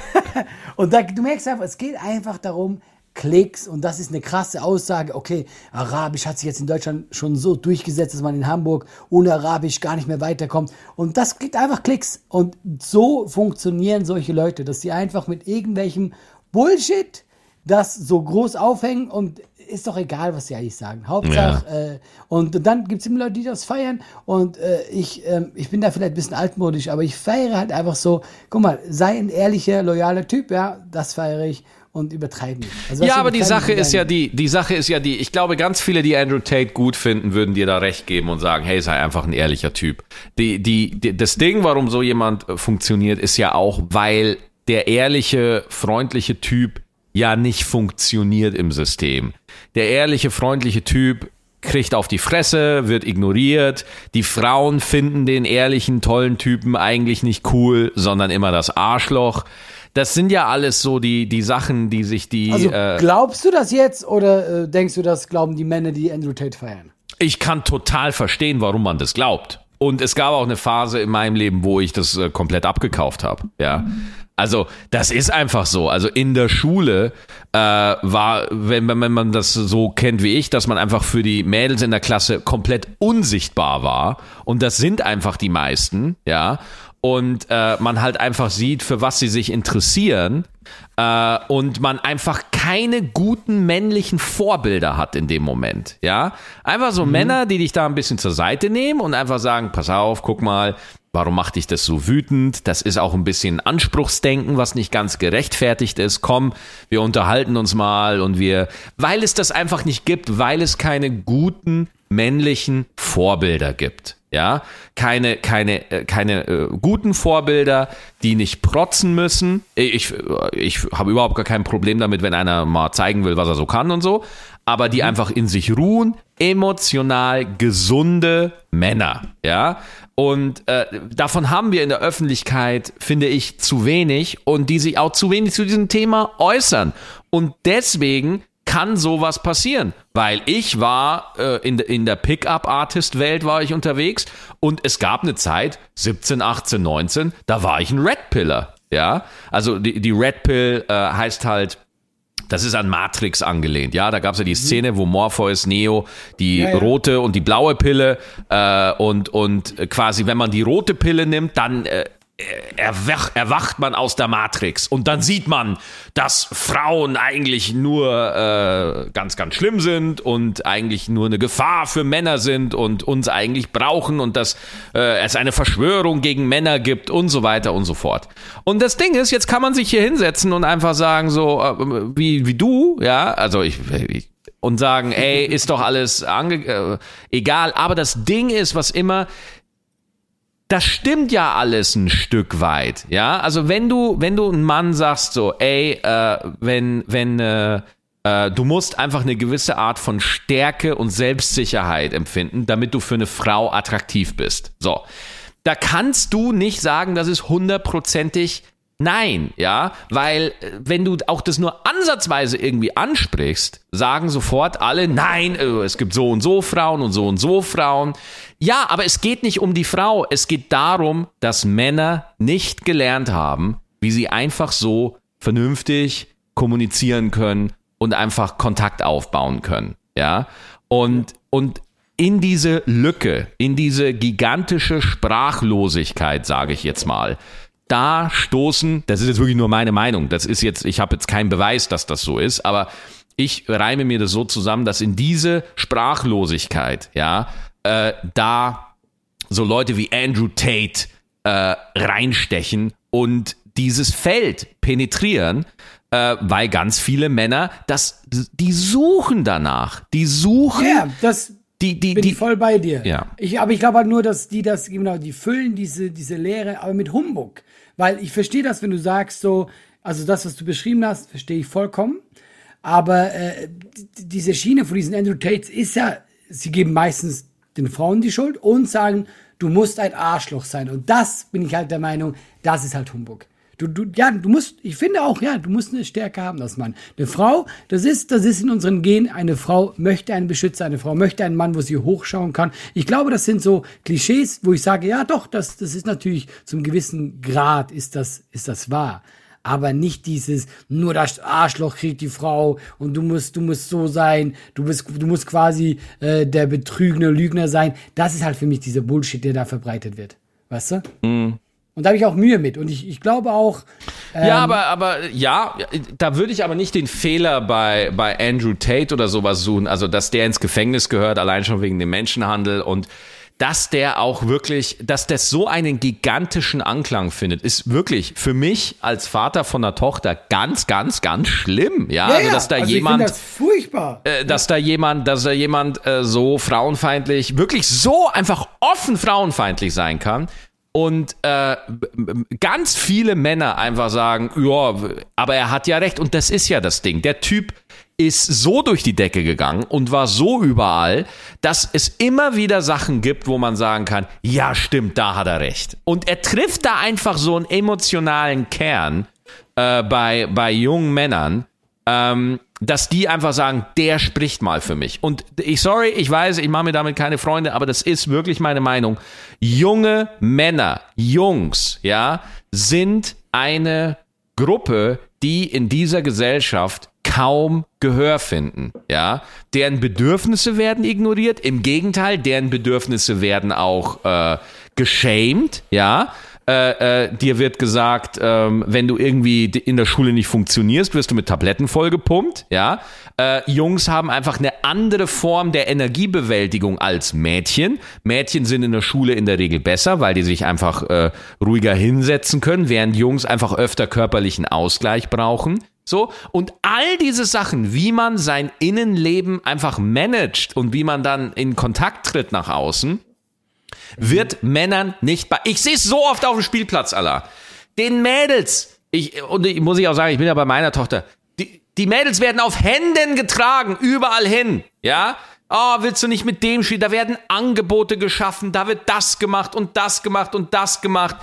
Und da, du merkst einfach, es geht einfach darum, Klicks und das ist eine krasse Aussage. Okay, Arabisch hat sich jetzt in Deutschland schon so durchgesetzt, dass man in Hamburg ohne Arabisch gar nicht mehr weiterkommt. Und das kriegt einfach Klicks. Und so funktionieren solche Leute, dass sie einfach mit irgendwelchem Bullshit das so groß aufhängen und ist doch egal, was sie eigentlich sagen. Hauptsache, äh, und dann gibt es immer Leute, die das feiern und äh, ich, ähm, ich bin da vielleicht ein bisschen altmodisch, aber ich feiere halt einfach so, guck mal, sei ein ehrlicher, loyaler Typ, ja, das feiere ich und übertreiben. Also, Ja, aber die Sache ist ja die, die Sache ist ja die, ich glaube, ganz viele, die Andrew Tate gut finden, würden dir da recht geben und sagen, hey, sei einfach ein ehrlicher Typ. Die, die, die, das Ding, warum so jemand äh, funktioniert, ist ja auch, weil der ehrliche, freundliche Typ ja nicht funktioniert im System. Der ehrliche, freundliche Typ kriegt auf die Fresse, wird ignoriert. Die Frauen finden den ehrlichen, tollen Typen eigentlich nicht cool, sondern immer das Arschloch. Das sind ja alles so die, die Sachen, die sich die. Also äh, glaubst du das jetzt oder äh, denkst du, das glauben die Männer, die Andrew Tate feiern? ich kann total verstehen, warum man das glaubt. Und es gab auch eine Phase in meinem Leben, wo ich das äh, komplett abgekauft habe. Ja. Also, das ist einfach so. Also in der Schule äh, war, wenn, wenn man das so kennt wie ich, dass man einfach für die Mädels in der Klasse komplett unsichtbar war. Und das sind einfach die meisten, ja. Und äh, man halt einfach sieht, für was sie sich interessieren. Äh, und man einfach keine guten männlichen Vorbilder hat in dem Moment, ja. Einfach so Männer, die dich da ein bisschen zur Seite nehmen und einfach sagen, pass auf, guck mal, warum macht dich das so wütend? Das ist auch ein bisschen Anspruchsdenken, was nicht ganz gerechtfertigt ist. Komm, wir unterhalten uns mal und wir, weil es das einfach nicht gibt, weil es keine guten männlichen Vorbilder gibt. Ja, keine, keine, äh, keine äh, guten Vorbilder, die nicht protzen müssen. Ich, ich habe überhaupt gar kein Problem damit, wenn einer mal zeigen will, was er so kann und so, aber die einfach in sich ruhen, emotional gesunde Männer, ja. Und äh, davon haben wir in der Öffentlichkeit, finde ich, zu wenig und die sich auch zu wenig zu diesem Thema äußern. Und deswegen kann sowas passieren, weil ich war äh, in, in der Pickup-Artist-Welt war ich unterwegs und es gab eine Zeit, 17, 18, 19, da war ich ein Red Piller, ja, also die, die Red Pill äh, heißt halt, das ist an Matrix angelehnt, ja. Da gab es ja die Szene, wo Morpheus Neo die Ja, ja. rote und die blaue Pille äh, und und quasi, wenn man die rote Pille nimmt, dann äh, erwach, erwacht man aus der Matrix und dann sieht man, dass Frauen eigentlich nur äh, ganz, ganz schlimm sind und eigentlich nur eine Gefahr für Männer sind und uns eigentlich brauchen und dass äh, es eine Verschwörung gegen Männer gibt und so weiter und so fort. Und das Ding ist, jetzt kann man sich hier hinsetzen und einfach sagen, so äh, wie, wie du, ja, also ich, ich und sagen, ey, ist doch alles ange äh, egal. Aber das Ding ist, was immer das stimmt ja alles ein Stück weit, ja. Also wenn du, wenn du einen Mann sagst so, ey, äh, wenn, wenn, äh, äh, du musst einfach eine gewisse Art von Stärke und Selbstsicherheit empfinden, damit du für eine Frau attraktiv bist. So. Da kannst du nicht sagen, das ist hundertprozentig Nein, ja, weil äh, wenn du auch das nur ansatzweise irgendwie ansprichst, sagen sofort alle, nein, äh, es gibt so und so Frauen und so und so Frauen. Ja, aber es geht nicht um die Frau, es geht darum, dass Männer nicht gelernt haben, wie sie einfach so vernünftig kommunizieren können und einfach Kontakt aufbauen können, ja? Und und in diese Lücke, in diese gigantische Sprachlosigkeit, sage ich jetzt mal, da stoßen, das ist jetzt wirklich nur meine Meinung, das ist jetzt, ich habe jetzt keinen Beweis, dass das so ist, aber ich reime mir das so zusammen, dass in diese Sprachlosigkeit, ja, äh, da so Leute wie Andrew Tate äh, reinstechen und dieses Feld penetrieren, äh, weil ganz viele Männer, das, die suchen danach, die suchen. Ja, das die, die, bin die, ich voll bei dir. Ja. Ich, aber ich glaube halt nur, dass die das, genau, die füllen diese, diese Leere, aber mit Humbug. Weil ich verstehe das, wenn du sagst so, also das, was du beschrieben hast, verstehe ich vollkommen. Aber äh, diese Schiene von diesen Andrew Tates ist ja, sie geben meistens den Frauen die Schuld und sagen, du musst ein Arschloch sein. Und das bin ich halt der Meinung, das ist halt Humbug. Du, du, ja, du musst, ich finde auch, ja, du musst eine Stärke haben, das Mann. Eine Frau, das ist, das ist in unseren Gen. Eine Frau möchte einen Beschützer, eine Frau möchte einen Mann, wo sie hochschauen kann. Ich glaube, das sind so Klischees, wo ich sage, ja, doch, das, das ist natürlich zum gewissen Grad ist das, ist das wahr. Aber nicht dieses, nur das Arschloch kriegt die Frau und du musst, du musst so sein, du bist, du musst quasi äh, der betrügene Lügner sein. Das ist halt für mich dieser Bullshit, der da verbreitet wird. Weißt du? Mhm. Und da habe ich auch Mühe mit. Und ich, ich glaube auch. Ähm, ja, aber, aber ja, da würde ich aber nicht den Fehler bei, bei Andrew Tate oder sowas suchen. Also, dass der ins Gefängnis gehört, allein schon wegen dem Menschenhandel und dass der auch wirklich, dass das so einen gigantischen Anklang findet, ist wirklich für mich als Vater von einer Tochter ganz, ganz, ganz schlimm. Ja, ja, also dass da also jemand, das furchtbar. äh, dass da jemand, dass da jemand äh, so frauenfeindlich, wirklich so einfach offen frauenfeindlich sein kann. Und äh, ganz viele Männer einfach sagen, ja, aber er hat ja recht. Und das ist ja das Ding. Der Typ ist so durch die Decke gegangen und war so überall, dass es immer wieder Sachen gibt, wo man sagen kann, ja, stimmt, da hat er recht. Und er trifft da einfach so einen emotionalen Kern äh, bei, bei jungen Männern, ähm, dass die einfach sagen, der spricht mal für mich. Und ich, sorry, ich weiß, ich mache mir damit keine Freunde, aber das ist wirklich meine Meinung. Junge Männer, Jungs, ja, sind eine Gruppe, die in dieser Gesellschaft kaum Gehör finden, ja. Deren Bedürfnisse werden ignoriert, im Gegenteil, deren Bedürfnisse werden auch äh, geschämt, ja. Äh, äh, dir wird gesagt, ähm, wenn du irgendwie in der Schule nicht funktionierst, wirst du mit Tabletten vollgepumpt, ja. Äh, Jungs haben einfach eine andere Form der Energiebewältigung als Mädchen. Mädchen sind in der Schule in der Regel besser, weil die sich einfach äh, ruhiger hinsetzen können, während Jungs einfach öfter körperlichen Ausgleich brauchen. So, und all diese Sachen, wie man sein Innenleben einfach managt und wie man dann in Kontakt tritt nach außen, wird Männern nicht bei. Ich sehe es so oft auf dem Spielplatz, Allah. Den Mädels, ich, und ich muss ich auch sagen, ich bin ja bei meiner Tochter, die, die Mädels werden auf Händen getragen, überall hin, ja. Oh, willst du nicht mit dem spielen? Da werden Angebote geschaffen, da wird das gemacht und das gemacht und das gemacht.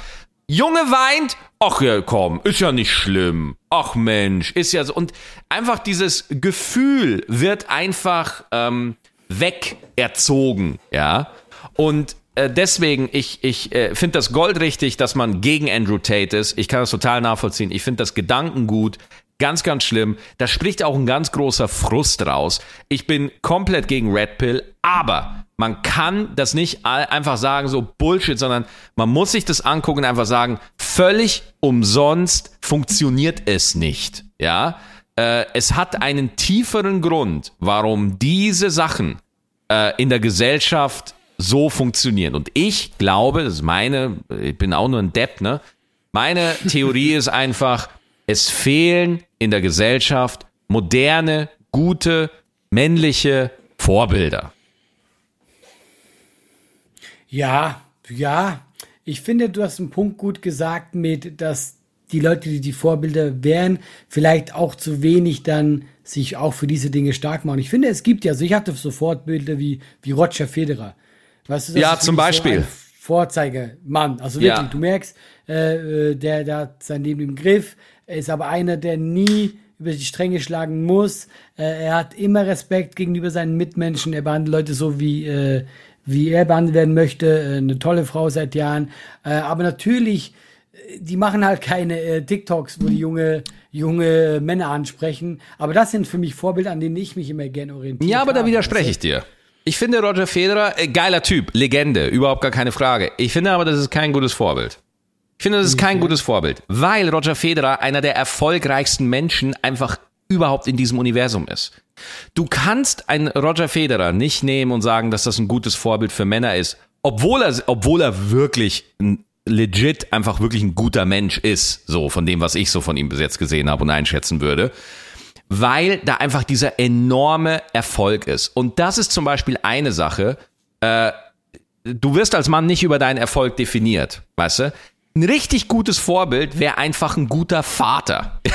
Junge weint, ach ja, komm, ist ja nicht schlimm. Ach Mensch, ist ja so. Und einfach dieses Gefühl wird einfach ähm, weg erzogen, ja. Und äh, deswegen, ich, ich äh, finde das goldrichtig, dass man gegen Andrew Tate ist. Ich kann das total nachvollziehen. Ich finde das Gedankengut. Ganz, ganz schlimm. Da spricht auch ein ganz großer Frust raus. Ich bin komplett gegen Red Pill, aber man kann das nicht einfach sagen, so Bullshit, sondern man muss sich das angucken und einfach sagen, völlig umsonst funktioniert es nicht. Ja, äh, es hat einen tieferen Grund, warum diese Sachen äh, in der Gesellschaft so funktionieren. Und ich glaube, das ist meine, ich bin auch nur ein Depp, ne? Meine Theorie ist einfach, es fehlen in der Gesellschaft moderne, gute, männliche Vorbilder. Ja, ja. Ich finde, du hast einen Punkt gut gesagt mit, dass die Leute, die die Vorbilder wären, vielleicht auch zu wenig dann sich auch für diese Dinge stark machen. Ich finde, es gibt ja, also ich hatte so Fortbilder wie, wie Roger Federer. Weißt du, ja, zum Beispiel. So Vorzeigemann. Also wirklich, ja. du merkst, äh, äh, der, der hat sein Leben im Griff, er ist aber einer, der nie über die Stränge schlagen muss. Äh, er hat immer Respekt gegenüber seinen Mitmenschen. Er behandelt Leute so, wie, äh, wie er behandelt werden möchte. Äh, eine tolle Frau seit Jahren. Äh, aber natürlich, äh, die machen halt keine TikToks, wo die junge, junge Männer ansprechen. Aber das sind für mich Vorbilder, an denen ich mich immer gerne orientiere. Ja, aber da widerspreche ich dir. Ich finde Roger Federer, äh, geiler Typ, Legende, überhaupt gar keine Frage. Ich finde aber, das ist kein gutes Vorbild. Ich finde, das ist kein gutes Vorbild, weil Roger Federer einer der erfolgreichsten Menschen einfach überhaupt in diesem Universum ist. Du kannst einen Roger Federer nicht nehmen und sagen, dass das ein gutes Vorbild für Männer ist, obwohl er, obwohl er wirklich ein legit einfach wirklich ein guter Mensch ist, so von dem, was ich so von ihm bis jetzt gesehen habe und einschätzen würde, weil da einfach dieser enorme Erfolg ist. Und das ist zum Beispiel eine Sache, äh, du wirst als Mann nicht über deinen Erfolg definiert, weißt du? Ein richtig gutes Vorbild wäre einfach ein guter Vater.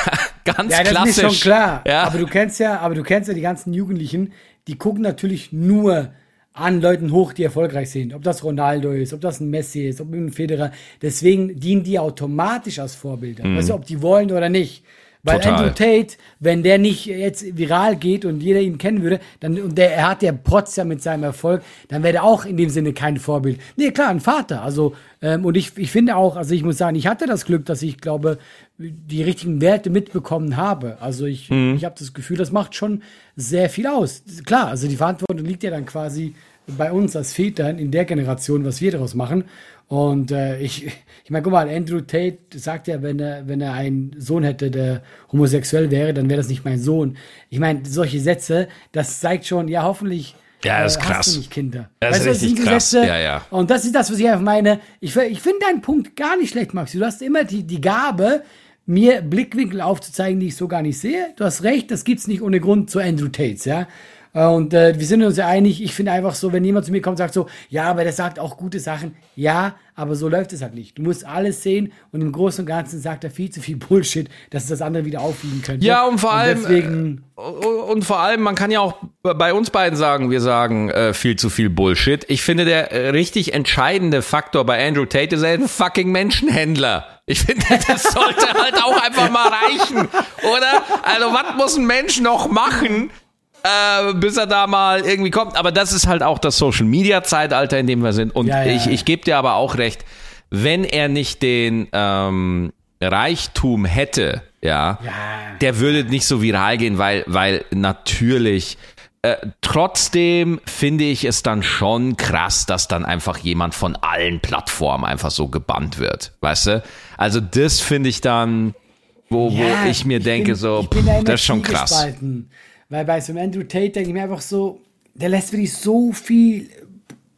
Ja, ganz ja, das klassisch. ist schon klar. Ja. Aber du kennst ja, aber du kennst ja die ganzen Jugendlichen, die gucken natürlich nur an Leuten hoch, die erfolgreich sind. Ob das Ronaldo ist, ob das ein Messi ist, ob ein Federer. Deswegen dienen die automatisch als Vorbilder. Mhm. Weißt du, ob die wollen oder nicht. Weil Total. Andrew Tate, wenn der nicht jetzt viral geht und jeder ihn kennen würde, dann, und der, er hat ja Protz ja mit seinem Erfolg, dann wäre er auch in dem Sinne kein Vorbild. Nee, klar, ein Vater. Also, ähm, und ich, ich finde auch, also ich muss sagen, ich hatte das Glück, dass ich glaube, die richtigen Werte mitbekommen habe. Also ich, mhm. ich habe das Gefühl, das macht schon sehr viel aus. Klar, also die Verantwortung liegt ja dann quasi bei uns als Vätern in der Generation, was wir daraus machen. Und äh, ich, ich meine, guck mal, Andrew Tate sagt ja, wenn er, wenn er einen Sohn hätte, der homosexuell wäre, dann wäre das nicht mein Sohn. Ich meine, solche Sätze, das zeigt schon, ja, hoffentlich ja, das ist äh, krass. hast du nicht Kinder. Das weißt ist richtig krass. Sätze, ja, ja. Und das ist das, was ich einfach meine. Ich, ich finde deinen Punkt gar nicht schlecht, Maxi. Du hast immer die, die Gabe, mir Blickwinkel aufzuzeigen, die ich so gar nicht sehe. Du hast recht, das gibt's nicht ohne Grund zu Andrew Tates, ja. Äh, und äh, wir sind uns ja einig, ich finde einfach so, wenn jemand zu mir kommt und sagt so, ja, aber der sagt auch gute Sachen, ja, aber so läuft es halt nicht. Du musst alles sehen und im Großen und Ganzen sagt er viel zu viel Bullshit, dass es das andere wieder aufwiegen könnte. Ja, und vor und allem, deswegen, äh, und vor allem, man kann ja auch bei uns beiden sagen, wir sagen äh, viel zu viel Bullshit. Ich finde, der äh, richtig entscheidende Faktor bei Andrew Tate ist, er ist ein fucking Menschenhändler. Ich finde, das sollte halt auch einfach mal reichen, oder? Also, was muss ein Mensch noch machen, äh, bis er da mal irgendwie kommt. Aber das ist halt auch das Social Media Zeitalter, in dem wir sind. Und ja, ja, ich, ich gebe dir aber auch recht, wenn er nicht den ähm, Reichtum hätte, ja, ja, der würde nicht so viral gehen, weil, weil natürlich äh, trotzdem finde ich es dann schon krass, dass dann einfach jemand von allen Plattformen einfach so gebannt wird. Weißt du? Also das finde ich dann, wo, wo ich mir ich denke, bin, so, pff, das ist schon krass. Weil bei so einem Andrew Tate denke ich mir einfach so, der lässt wirklich so viel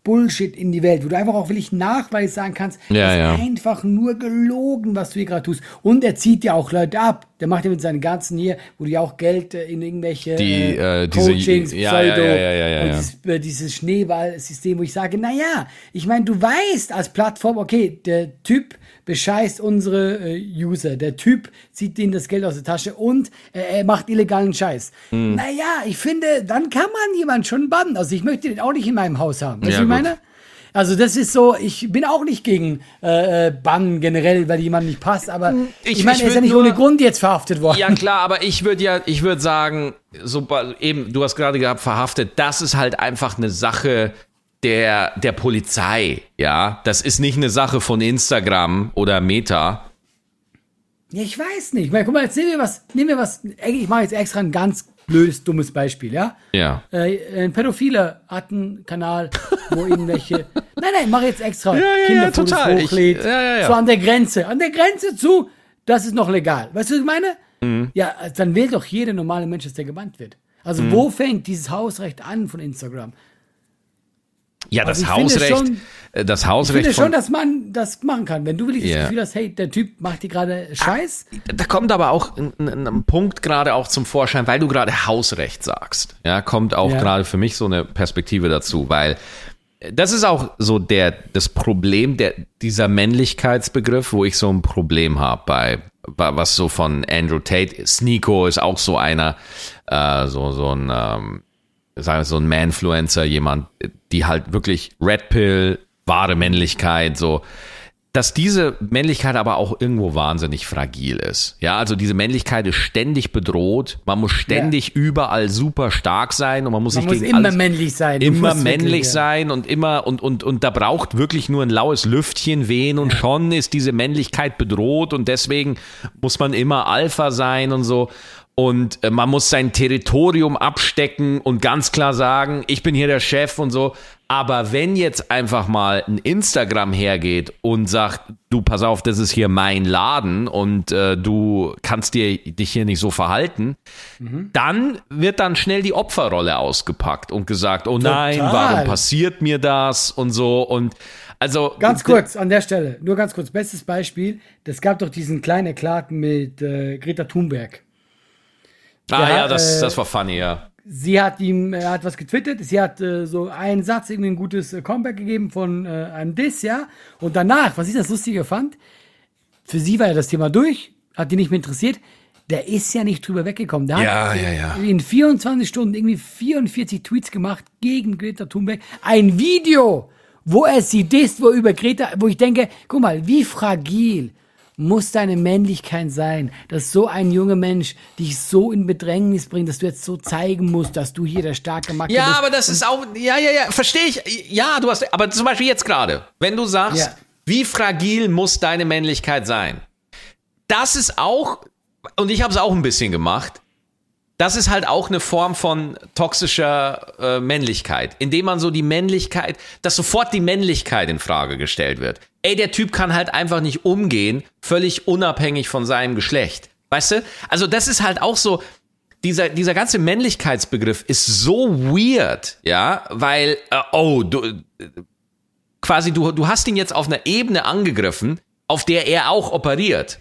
Bullshit in die Welt, wo du einfach auch wirklich Nachweis sagen kannst, ja, ja. einfach nur gelogen, was du hier gerade tust. Und er zieht ja auch Leute ab. Der macht ja mit seinen ganzen hier, wo du ja auch Geld äh, in irgendwelche die, äh, diese, Coachings, ja, Pseudo, ja, dieses, äh, dieses Schneeballsystem, wo ich sage, na ja, ich meine, du weißt als Plattform, okay, der Typ bescheißt unsere äh, User. Der Typ zieht ihnen das Geld aus der Tasche und äh, er macht illegalen Scheiß. Mhm. Naja, ich finde, dann kann man jemanden schon bannen. Also ich möchte den auch nicht in meinem Haus haben. Du, ja, meine? Also das ist so, ich bin auch nicht gegen äh, äh Bann generell, weil jemand nicht passt, aber ich, ich meine, er ist ja nicht nur, ohne Grund jetzt verhaftet worden. Ja klar, aber ich würde ja, ich würde sagen, so eben, du hast gerade gehabt, verhaftet, das ist halt einfach eine Sache, der, der Polizei, ja. Das ist nicht eine Sache von Instagram oder Meta. Ja, ich weiß nicht. Ich meine, guck mal, jetzt nehmen wir was, nehmen wir was, ich mache jetzt extra ein ganz blödes, dummes Beispiel, ja? Ja. Äh, ein Pädophiler hat einen Kanal, wo irgendwelche, nein, nein, mach jetzt extra Ja, ja, ja, total. Ich- hochlädt, ja, ja, ja. so an der Grenze, an der Grenze zu, das ist noch legal. Weißt du, was ich meine? Mhm. Ja, dann will doch jeder normale Mensch, dass der gebannt wird. Also Mhm. wo fängt dieses Hausrecht an von Instagram? Ja, das Also ich finde Hausrecht, schon- äh, das Ich Hausrecht finde von, schon, dass man das machen kann. Wenn du wirklich Ja. das Gefühl hast, hey, der Typ macht dir gerade Scheiß, da kommt aber auch ein, ein, ein Punkt gerade auch zum Vorschein, weil du gerade Hausrecht sagst. Ja, kommt auch Ja. gerade für mich so eine Perspektive dazu, weil das ist auch so der das Problem der dieser Männlichkeitsbegriff, wo ich so ein Problem habe bei bei- was so von Andrew Tate, Sneeko ist auch so einer, äh, so so ein ähm, sagen wir so ein Manfluencer, jemand, die halt wirklich Red Pill, wahre Männlichkeit, so, dass diese Männlichkeit aber auch irgendwo wahnsinnig fragil ist. Ja, also diese Männlichkeit ist ständig bedroht, man muss ständig überall super stark sein und man muss man sich muss gegen immer männlich sein. Immer wirklich, männlich ja. sein und immer und und und da braucht wirklich nur ein laues Lüftchen wehen und schon ist diese Männlichkeit bedroht und deswegen muss man immer Alpha sein und so und äh, man muss sein Territorium abstecken und ganz klar sagen, ich bin hier der Chef und so. Aber wenn jetzt einfach mal ein Instagram hergeht und sagt, du pass auf, das ist hier mein Laden und äh, du kannst dir dich hier nicht so verhalten, dann wird dann schnell die Opferrolle ausgepackt und gesagt, oh nein, Total. warum passiert mir das und so und also Ganz kurz an der Stelle, nur ganz kurz, bestes Beispiel, das gab doch diesen kleinen Eklat mit äh, Greta Thunberg. Ah Ja, das, äh, das war funny, ja. Sie hat ihm, er hat was getwittert, sie hat äh, so einen Satz, irgendwie ein gutes äh, Comeback gegeben von äh, einem Diss, ja. Und danach, was ich das Lustige fand, für sie war ja das Thema durch, hat die nicht mehr interessiert. Der ist ja nicht drüber weggekommen. Der Ja, hat ja, ja. in 24 Stunden irgendwie 44 Tweets gemacht gegen Greta Thunberg. Ein Video, wo er sie disst, wo er über Greta, wo ich denke, guck mal, wie fragil muss deine Männlichkeit sein, dass so ein junger Mensch dich so in Bedrängnis bringt, dass du jetzt so zeigen musst, dass du hier der starke Macke Ja, bist. aber das ist auch, ja, ja, ja, verstehe ich. Ja, du hast, aber zum Beispiel jetzt gerade, wenn du sagst, Ja. wie fragil muss deine Männlichkeit sein? Das ist auch, und ich habe es auch ein bisschen gemacht, das ist halt auch eine Form von toxischer äh, Männlichkeit, indem man so die Männlichkeit, dass sofort die Männlichkeit in Frage gestellt wird. Ey, der Typ kann halt einfach nicht umgehen, völlig unabhängig von seinem Geschlecht. Weißt du? Also das ist halt auch so, dieser, dieser ganze Männlichkeitsbegriff ist so weird, ja, weil, äh, oh, du, äh, quasi du, du hast ihn jetzt auf einer Ebene angegriffen, auf der er auch operiert.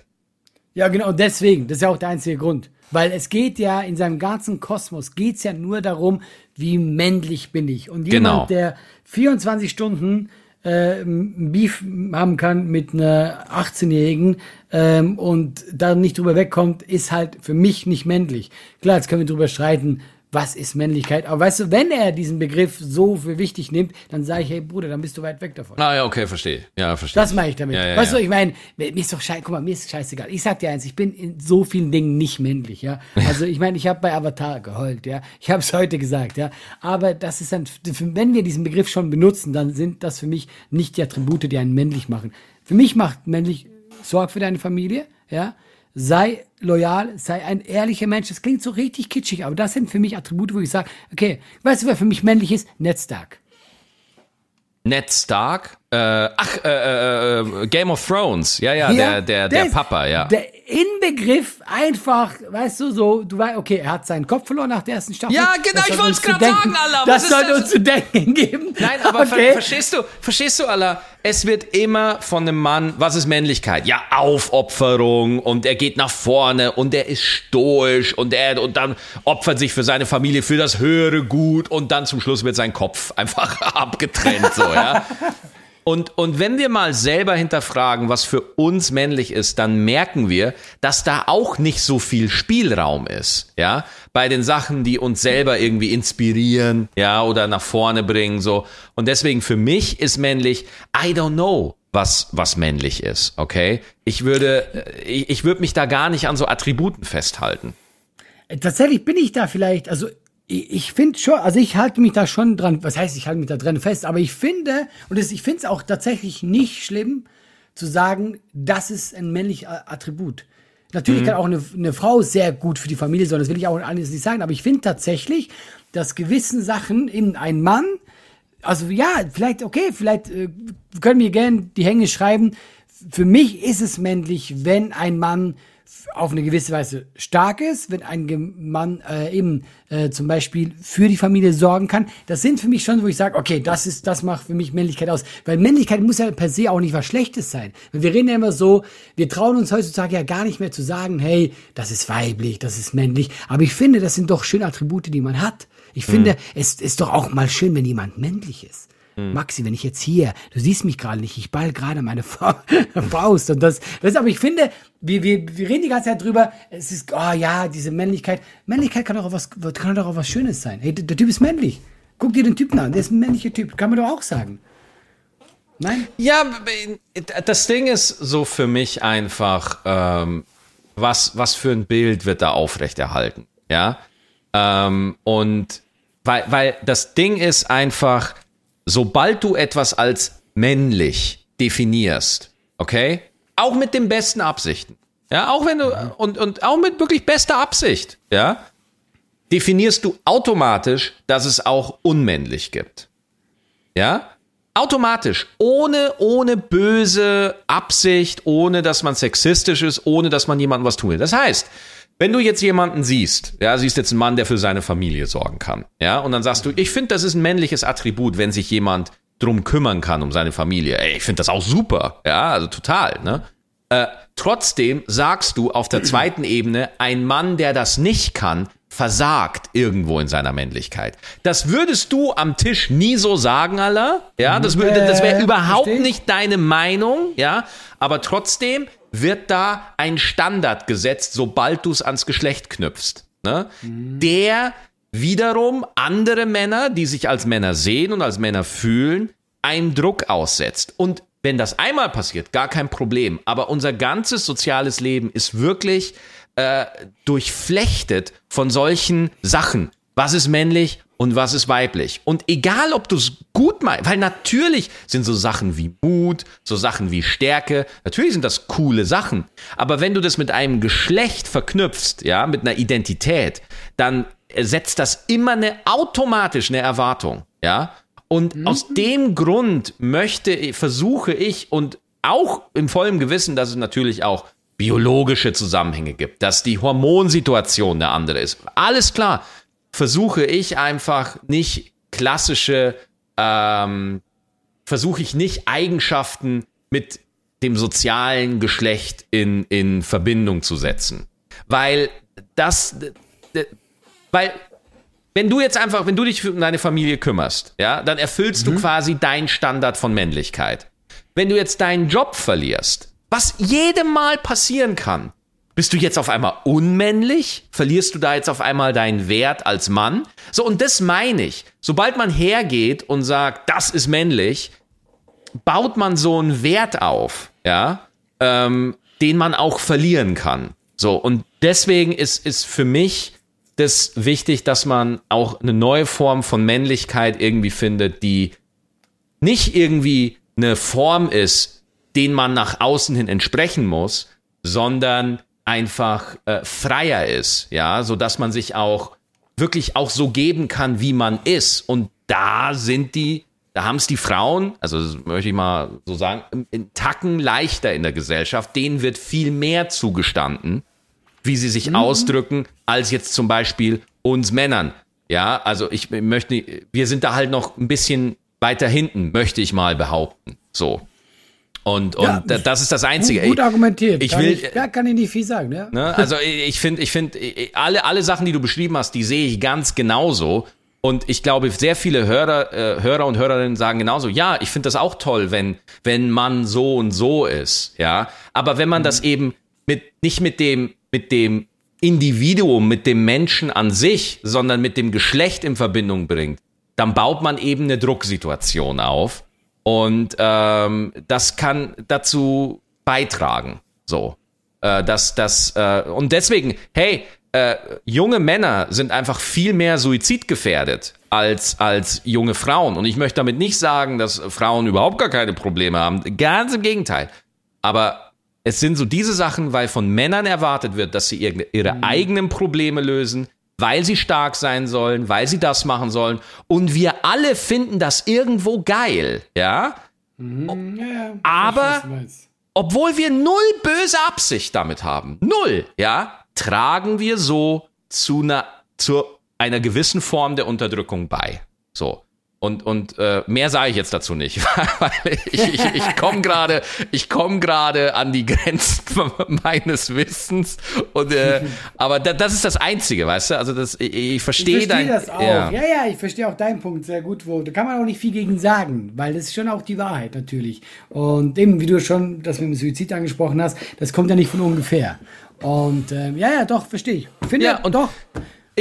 Ja, genau, deswegen, das ist ja auch der einzige Grund. Weil es geht ja in seinem ganzen Kosmos, geht's ja nur darum, wie männlich bin ich. Und jemand, Genau. der 24 Stunden äh, Beef haben kann mit einer 18-Jährigen ähm, und da nicht drüber wegkommt, ist halt für mich nicht männlich. Klar, jetzt können wir drüber streiten, was ist Männlichkeit. Aber weißt du, wenn er diesen Begriff so für wichtig nimmt, dann sage ich, hey Bruder, dann bist du weit weg davon. Ah ja, okay, verstehe. Ja, verstehe. Das meine ich damit. Ja, ja, weißt du, ich meine, mir ist doch scheiße, guck mal, mir ist scheißegal. Ich sag dir eins, ich bin in so vielen Dingen nicht männlich, ja. Also ich meine, ich habe bei Avatar geheult, ja. Ich habe es heute gesagt, ja. Aber das ist dann, wenn wir diesen Begriff schon benutzen, dann sind das für mich nicht die Attribute, die einen männlich machen. Für mich macht männlich, sorg für deine Familie, ja. Sei loyal, sei ein ehrlicher Mensch. Das klingt so richtig kitschig, aber das sind für mich Attribute, wo ich sage, okay, weißt du, wer für mich männlich ist? Ned Stark. Ned Stark? Äh, ach, äh, äh, Game of Thrones. Ja, ja, der, der, der, ist- Papa, ja. Der Inbegriff einfach, weißt du, so, du weißt, okay, er hat seinen Kopf verloren nach der ersten Staffel. Ja, genau, ich zu grad denken- sagen, was Das sollte das? uns zu denken geben. Nein, aber ver okay. verstehst du, verstehst du, Allah, es wird immer von einem Mann, was ist Männlichkeit? Ja, Aufopferung und er geht nach vorne und er ist stoisch und er, und dann opfert sich für seine Familie, für das höhere Gut und dann zum Schluss wird sein Kopf einfach abgetrennt, so, ja. Und, und wenn wir mal selber hinterfragen, was für uns männlich ist, dann merken wir, dass da auch nicht so viel Spielraum ist, ja, bei den Sachen, die uns selber irgendwie inspirieren, ja, oder nach vorne bringen, so. Und deswegen für mich ist männlich, I don't know, was, was männlich ist, okay? Ich würde, äh, ich, ich würde mich da gar nicht an so Attributen festhalten. Tatsächlich bin ich da vielleicht, also ich, finde schon, also ich halte mich da schon dran, was heißt, ich halte mich da dran fest, aber ich finde, und das, ich finde es auch tatsächlich nicht schlimm, zu sagen, das ist ein männliches Attribut. Natürlich mhm. kann auch eine, eine Frau sehr gut für die Familie sein, das will ich auch alles nicht sagen, aber ich finde tatsächlich, dass gewissen Sachen in ein Mann, also ja, vielleicht, okay, vielleicht äh, können wir gerne die Hänge schreiben. Für mich ist es männlich, wenn ein Mann auf eine gewisse Weise stark ist, wenn ein Mann äh, eben äh, zum Beispiel für die Familie sorgen kann. Das sind für mich schon, wo ich sage, okay, das ist, das macht für mich Männlichkeit aus. Weil Männlichkeit muss ja per se auch nicht was Schlechtes sein. Wir reden ja immer so, wir trauen uns heutzutage ja gar nicht mehr zu sagen, hey, das ist weiblich, das ist männlich. Aber ich finde, das sind doch schöne Attribute, die man hat. Ich finde, hm. es ist doch auch mal schön, wenn jemand männlich ist. Hm. Maxi, wenn ich jetzt hier, du siehst mich gerade nicht, ich ball gerade meine Faust und das, das, aber ich finde, wir, wir, wir reden die ganze Zeit drüber, es ist, oh ja, diese Männlichkeit. Männlichkeit kann doch auch was, kann doch auch was Schönes sein. Hey, der, der Typ ist männlich. Guck dir den Typen an, der ist ein männlicher Typ, kann man doch auch sagen. Nein? Ja, das Ding ist so für mich einfach, ähm, was, was für ein Bild wird da aufrechterhalten, ja? Ähm, und weil, weil das Ding ist einfach, sobald du etwas als männlich definierst, okay, auch mit den besten Absichten, ja, auch wenn du, und, und auch mit wirklich bester Absicht, ja, definierst du automatisch, dass es auch unmännlich gibt. Ja? Automatisch, ohne, ohne böse Absicht, ohne dass man sexistisch ist, ohne dass man jemandem was tun will. Das heißt, wenn du jetzt jemanden siehst, ja, siehst jetzt einen Mann, der für seine Familie sorgen kann, ja, und dann sagst du, ich finde, das ist ein männliches Attribut, wenn sich jemand drum kümmern kann um seine Familie. Ey, ich finde das auch super, ja, also total, ne? Äh, trotzdem sagst du auf der zweiten Ebene, ein Mann, der das nicht kann, versagt irgendwo in seiner Männlichkeit. Das würdest du am Tisch nie so sagen, Allah. Ja, das, würde, das wäre überhaupt nicht deine Meinung, ja. Aber trotzdem wird da ein Standard gesetzt, sobald du es ans Geschlecht knüpfst. Ne? Mhm. Der wiederum andere Männer, die sich als Männer sehen und als Männer fühlen, einen Druck aussetzt. Und wenn das einmal passiert, gar kein Problem. Aber unser ganzes soziales Leben ist wirklich äh, durchflechtet von solchen Sachen. Was ist männlich? Und was ist weiblich. Und egal, ob du es gut meinst, weil natürlich sind so Sachen wie Mut, so Sachen wie Stärke, natürlich sind das coole Sachen. Aber wenn du das mit einem Geschlecht verknüpfst, ja, mit einer Identität, dann setzt das immer eine automatisch eine Erwartung, ja. Und mhm. aus dem Grund möchte, versuche ich und auch im vollen Gewissen, dass es natürlich auch biologische Zusammenhänge gibt, dass die Hormonsituation eine andere ist. Alles klar versuche ich einfach nicht klassische, ähm, versuche ich nicht Eigenschaften mit dem sozialen Geschlecht in, in Verbindung zu setzen. Weil das, weil wenn du jetzt einfach, wenn du dich um deine Familie kümmerst, ja, dann erfüllst mhm. du quasi deinen Standard von Männlichkeit. Wenn du jetzt deinen Job verlierst, was jedem Mal passieren kann, bist du jetzt auf einmal unmännlich? Verlierst du da jetzt auf einmal deinen Wert als Mann? So, und das meine ich. Sobald man hergeht und sagt, das ist männlich, baut man so einen Wert auf, ja, ähm, den man auch verlieren kann. So, und deswegen ist, ist für mich das wichtig, dass man auch eine neue Form von Männlichkeit irgendwie findet, die nicht irgendwie eine Form ist, den man nach außen hin entsprechen muss, sondern einfach äh, freier ist, ja, so dass man sich auch wirklich auch so geben kann, wie man ist. Und da sind die, da haben es die Frauen, also möchte ich mal so sagen, in Tacken leichter in der Gesellschaft. Denen wird viel mehr zugestanden, wie sie sich mhm. ausdrücken, als jetzt zum Beispiel uns Männern. Ja, also ich möchte, wir sind da halt noch ein bisschen weiter hinten, möchte ich mal behaupten. So. Und, und ja, das ist das Einzige. Gut, gut argumentiert. Ich kann will, ich, ja, kann ich nicht viel sagen. Ja? Ne? Also ich finde, ich finde, alle, alle Sachen, die du beschrieben hast, die sehe ich ganz genauso. Und ich glaube, sehr viele Hörer, äh, Hörer und Hörerinnen sagen genauso, ja, ich finde das auch toll, wenn, wenn man so und so ist, ja. Aber wenn man mhm. das eben mit, nicht mit dem, mit dem Individuum, mit dem Menschen an sich, sondern mit dem Geschlecht in Verbindung bringt, dann baut man eben eine Drucksituation auf und ähm, das kann dazu beitragen. So. Äh, dass, dass, äh, und deswegen, hey, äh, junge Männer sind einfach viel mehr suizidgefährdet als, als junge Frauen. Und ich möchte damit nicht sagen, dass Frauen überhaupt gar keine Probleme haben. Ganz im Gegenteil. Aber Es sind so diese Sachen, weil von Männern erwartet wird, dass sie ihre, ihre mhm. eigenen Probleme lösen, weil sie stark sein sollen, weil sie das machen sollen. Und wir alle finden das irgendwo geil, ja? Mhm. ja Aber obwohl wir null böse Absicht damit haben, null, ja, tragen wir so zu einer, zu einer gewissen Form der Unterdrückung bei. So. Und, und äh, mehr sage ich jetzt dazu nicht, weil ich, ich, ich komme gerade ich komme gerade an die Grenzen meines Wissens. Und, äh, aber da, das ist das Einzige, weißt du? Also das, ich, ich verstehe Ich verstehe das auch. Ja. ja, ja, ich verstehe auch deinen Punkt sehr gut. Wo, da kann man auch nicht viel gegen sagen, weil das ist schon auch die Wahrheit natürlich. Und eben, wie du schon das mit dem Suizid angesprochen hast, das kommt ja nicht von ungefähr. Und ähm, ja, ja, doch, verstehe ich. Finde, ja, und doch.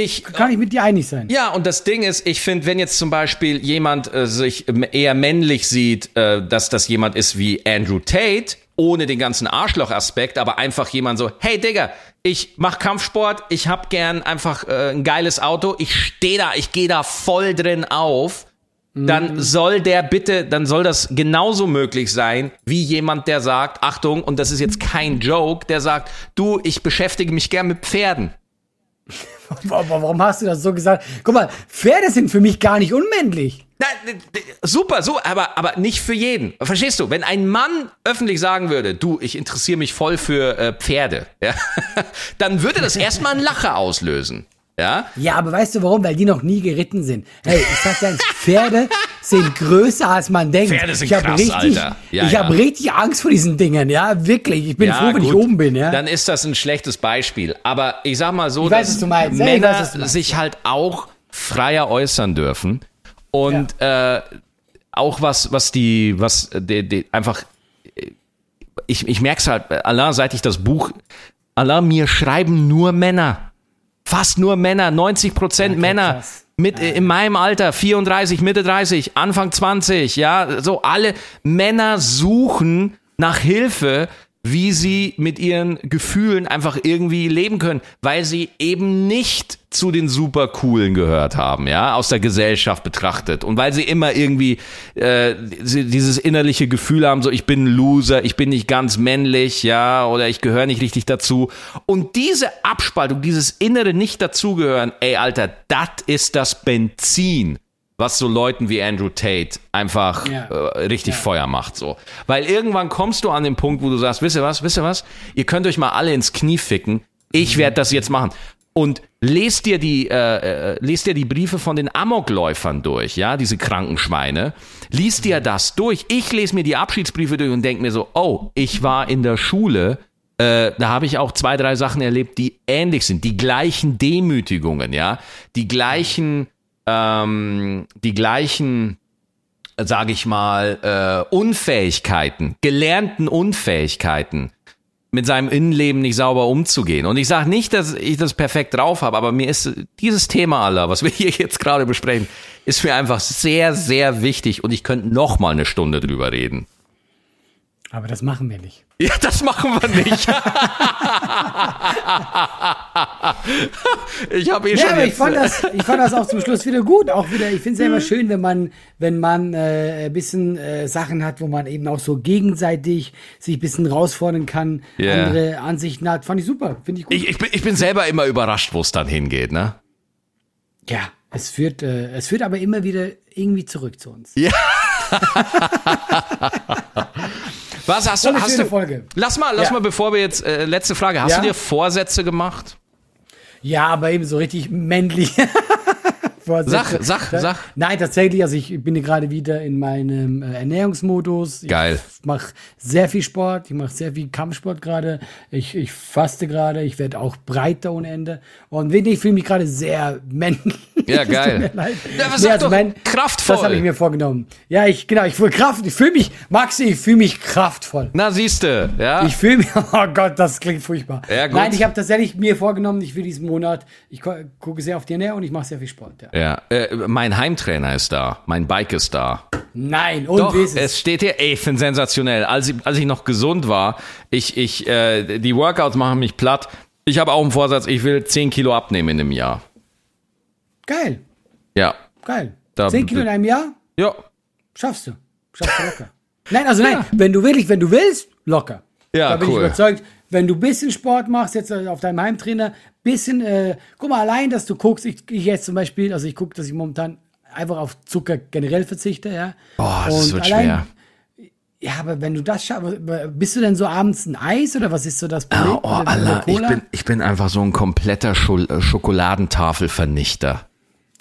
Ich, Kann ich mit dir einig sein? Ja, und das Ding ist, ich finde, wenn jetzt zum Beispiel jemand äh, sich eher männlich sieht, äh, dass das jemand ist wie Andrew Tate, ohne den ganzen Arschloch-Aspekt, aber einfach jemand so, hey Digga, ich mach Kampfsport, ich hab gern einfach äh, ein geiles Auto, ich stehe da, ich gehe da voll drin auf, dann mhm. soll der bitte, dann soll das genauso möglich sein, wie jemand, der sagt, Achtung, und das ist jetzt kein Joke, der sagt, du, ich beschäftige mich gern mit Pferden. Warum hast du das so gesagt? Guck mal, Pferde sind für mich gar nicht unmännlich. Na, super, so, aber, aber nicht für jeden. Verstehst du? Wenn ein Mann öffentlich sagen würde, du, ich interessiere mich voll für äh, Pferde, ja, dann würde das erstmal ein Lacher auslösen. Ja? ja, aber weißt du warum? Weil die noch nie geritten sind. Hey, ich sag dir, Pferde sind größer als man denkt. Pferde sind ich krass, richtig, Alter. Ja, ich ja. habe richtig Angst vor diesen Dingen, ja, wirklich. Ich bin ja, froh, wenn gut. ich oben bin, ja. Dann ist das ein schlechtes Beispiel. Aber ich sag mal so, weiß, dass meinst, Männer weiß, sich halt auch freier äußern dürfen und äh, auch was, was die, was die, die einfach, ich, ich merk's halt, Allah, seit ich das Buch, Allah, mir schreiben nur Männer. Fast nur Männer, 90 Prozent okay, Männer. Krass. Mit, ja. in meinem Alter, 34, Mitte 30, Anfang 20, ja, so alle Männer suchen nach Hilfe wie sie mit ihren Gefühlen einfach irgendwie leben können, weil sie eben nicht zu den super coolen gehört haben, ja, aus der Gesellschaft betrachtet. Und weil sie immer irgendwie äh, dieses innerliche Gefühl haben, so ich bin ein Loser, ich bin nicht ganz männlich, ja, oder ich gehöre nicht richtig dazu. Und diese Abspaltung, dieses innere nicht dazugehören, ey Alter, das ist das Benzin was so Leuten wie Andrew Tate einfach ja. äh, richtig ja. Feuer macht. So. Weil irgendwann kommst du an den Punkt, wo du sagst, wisst ihr was, wisst ihr was? Ihr könnt euch mal alle ins Knie ficken. Ich werde das jetzt machen. Und lest dir die, äh, äh, lest dir die Briefe von den Amokläufern durch, ja, diese kranken Schweine. Lies dir das durch. Ich lese mir die Abschiedsbriefe durch und denke mir so, oh, ich war in der Schule äh, da habe ich auch zwei, drei Sachen erlebt, die ähnlich sind. Die gleichen Demütigungen, ja, die gleichen ähm, die gleichen, sage ich mal, äh, Unfähigkeiten, gelernten Unfähigkeiten mit seinem Innenleben nicht sauber umzugehen. Und ich sage nicht, dass ich das perfekt drauf habe, aber mir ist dieses Thema aller, was wir hier jetzt gerade besprechen, ist mir einfach sehr, sehr wichtig und ich könnte noch mal eine Stunde drüber reden. Aber das machen wir nicht. Ja, das machen wir nicht. ich habe eh ja, schon. Aber ich, fand das, ich fand das auch zum Schluss wieder gut. Auch wieder, ich finde es ja immer mhm. schön, wenn man, wenn man äh, ein bisschen äh, Sachen hat, wo man eben auch so gegenseitig sich ein bisschen herausfordern kann, yeah. andere Ansichten hat. Fand ich super. Finde ich gut. Ich, ich, bin, ich bin selber immer überrascht, wo es dann hingeht, ne? Ja, es führt, äh, es führt aber immer wieder irgendwie zurück zu uns. Ja. Was hast du? Hast du Folge. Lass mal, lass ja. mal, bevor wir jetzt äh, letzte Frage. Hast ja? du dir Vorsätze gemacht? Ja, aber eben so richtig männlich. Sag, sag, sag. Nein, tatsächlich, also ich bin gerade wieder in meinem äh, Ernährungsmodus. Geil. Ich mache sehr viel Sport, ich mache sehr viel Kampfsport gerade. Ich, ich faste gerade, ich werde auch breiter ohne Ende. Und ich fühle mich gerade sehr männlich. Ja, geil. Ja, was nee, also mein, kraftvoll. Das habe ich mir vorgenommen. Ja, ich, genau, ich fühle Kraft, ich fühle mich, Maxi, ich fühle mich kraftvoll. Na, siehste, ja. Ich fühle mich, oh Gott, das klingt furchtbar. Ja, gut. Nein, ich habe tatsächlich mir vorgenommen, ich will diesen Monat, ich gucke sehr auf die Ernährung und ich mache sehr viel Sport. Ja. Ja, äh, mein Heimtrainer ist da, mein Bike ist da. Nein, und Doch, es? es steht hier, ey, ich finde sensationell. Als ich, als ich noch gesund war, ich, ich, äh, die Workouts machen mich platt. Ich habe auch einen Vorsatz, ich will 10 Kilo abnehmen in einem Jahr. Geil. Ja. Geil. Da, 10 Kilo in einem Jahr? Ja. Schaffst du. Schaffst du locker. nein, also nein, ja. wenn du wirklich, wenn du willst, locker. Ja, da bin ich cool. überzeugt. Wenn du bisschen Sport machst, jetzt äh, auf deinem Heimtrainer, bisschen, äh, guck mal, allein, dass du guckst, ich, ich jetzt zum Beispiel, also ich gucke, dass ich momentan einfach auf Zucker generell verzichte, ja. Boah, das wird schwer. Ja, aber wenn du das schaffst, bist du denn so abends ein Eis oder was ist so das Problem? Oh, oh Allah, ich bin, ich bin einfach so ein kompletter Schul äh, Schokoladentafelvernichter.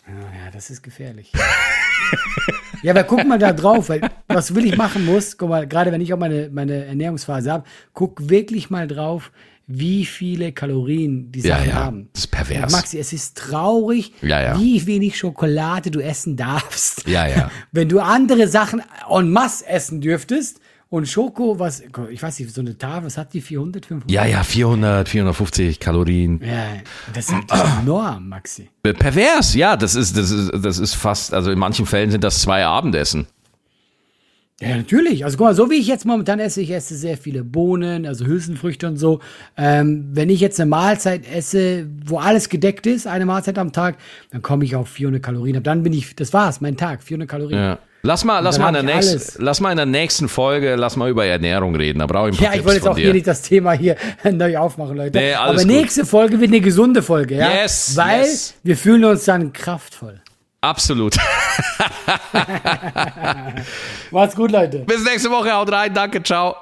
Ja, das ist gefährlich. ja, aber guck mal da drauf, weil was will ich machen muss, guck mal, gerade wenn ich auch meine, meine Ernährungsphase habe, guck wirklich mal drauf, wie viele Kalorien die Ja, Sachen ja, haben. das ist pervers. Maxi, es ist traurig, Ja, ja. wie wenig Schokolade du essen darfst. Ja, ja. Wenn du andere Sachen en masse essen dürftest und Schoko, was, ich weiß nicht, so eine Tafel, was hat die, 400, 500? Ja, ja, 400, 450 Kalorien. Ja, das ist, enorm, Maxi. Pervers, ja, das ist, das ist, das ist fast, also in manchen Fällen sind das zwei Abendessen. Ja, natürlich. Also guck mal, so wie ich jetzt momentan esse, ich esse sehr viele Bohnen, also Hülsenfrüchte und so. Ähm, wenn ich jetzt eine Mahlzeit esse, wo alles gedeckt ist, eine Mahlzeit am Tag, dann komme ich auf 400 Kalorien. Ab dann bin ich, das war's, mein Tag, 400 Kalorien. Ja. Lass mal, lass mal, in der ich nächsten, alles. lass mal in der nächsten Folge, lass mal über Ernährung reden. Da brauche ich ein Ja, paar ich Tipps wollte jetzt auch dir. hier nicht das Thema hier neu aufmachen, Leute. Nee, alles Aber gut. nächste Folge wird eine gesunde Folge, ja? Yes, Weil yes. wir fühlen uns dann kraftvoll. Absolut. Macht's gut, Leute. Bis nächste Woche, haut rein, danke, ciao.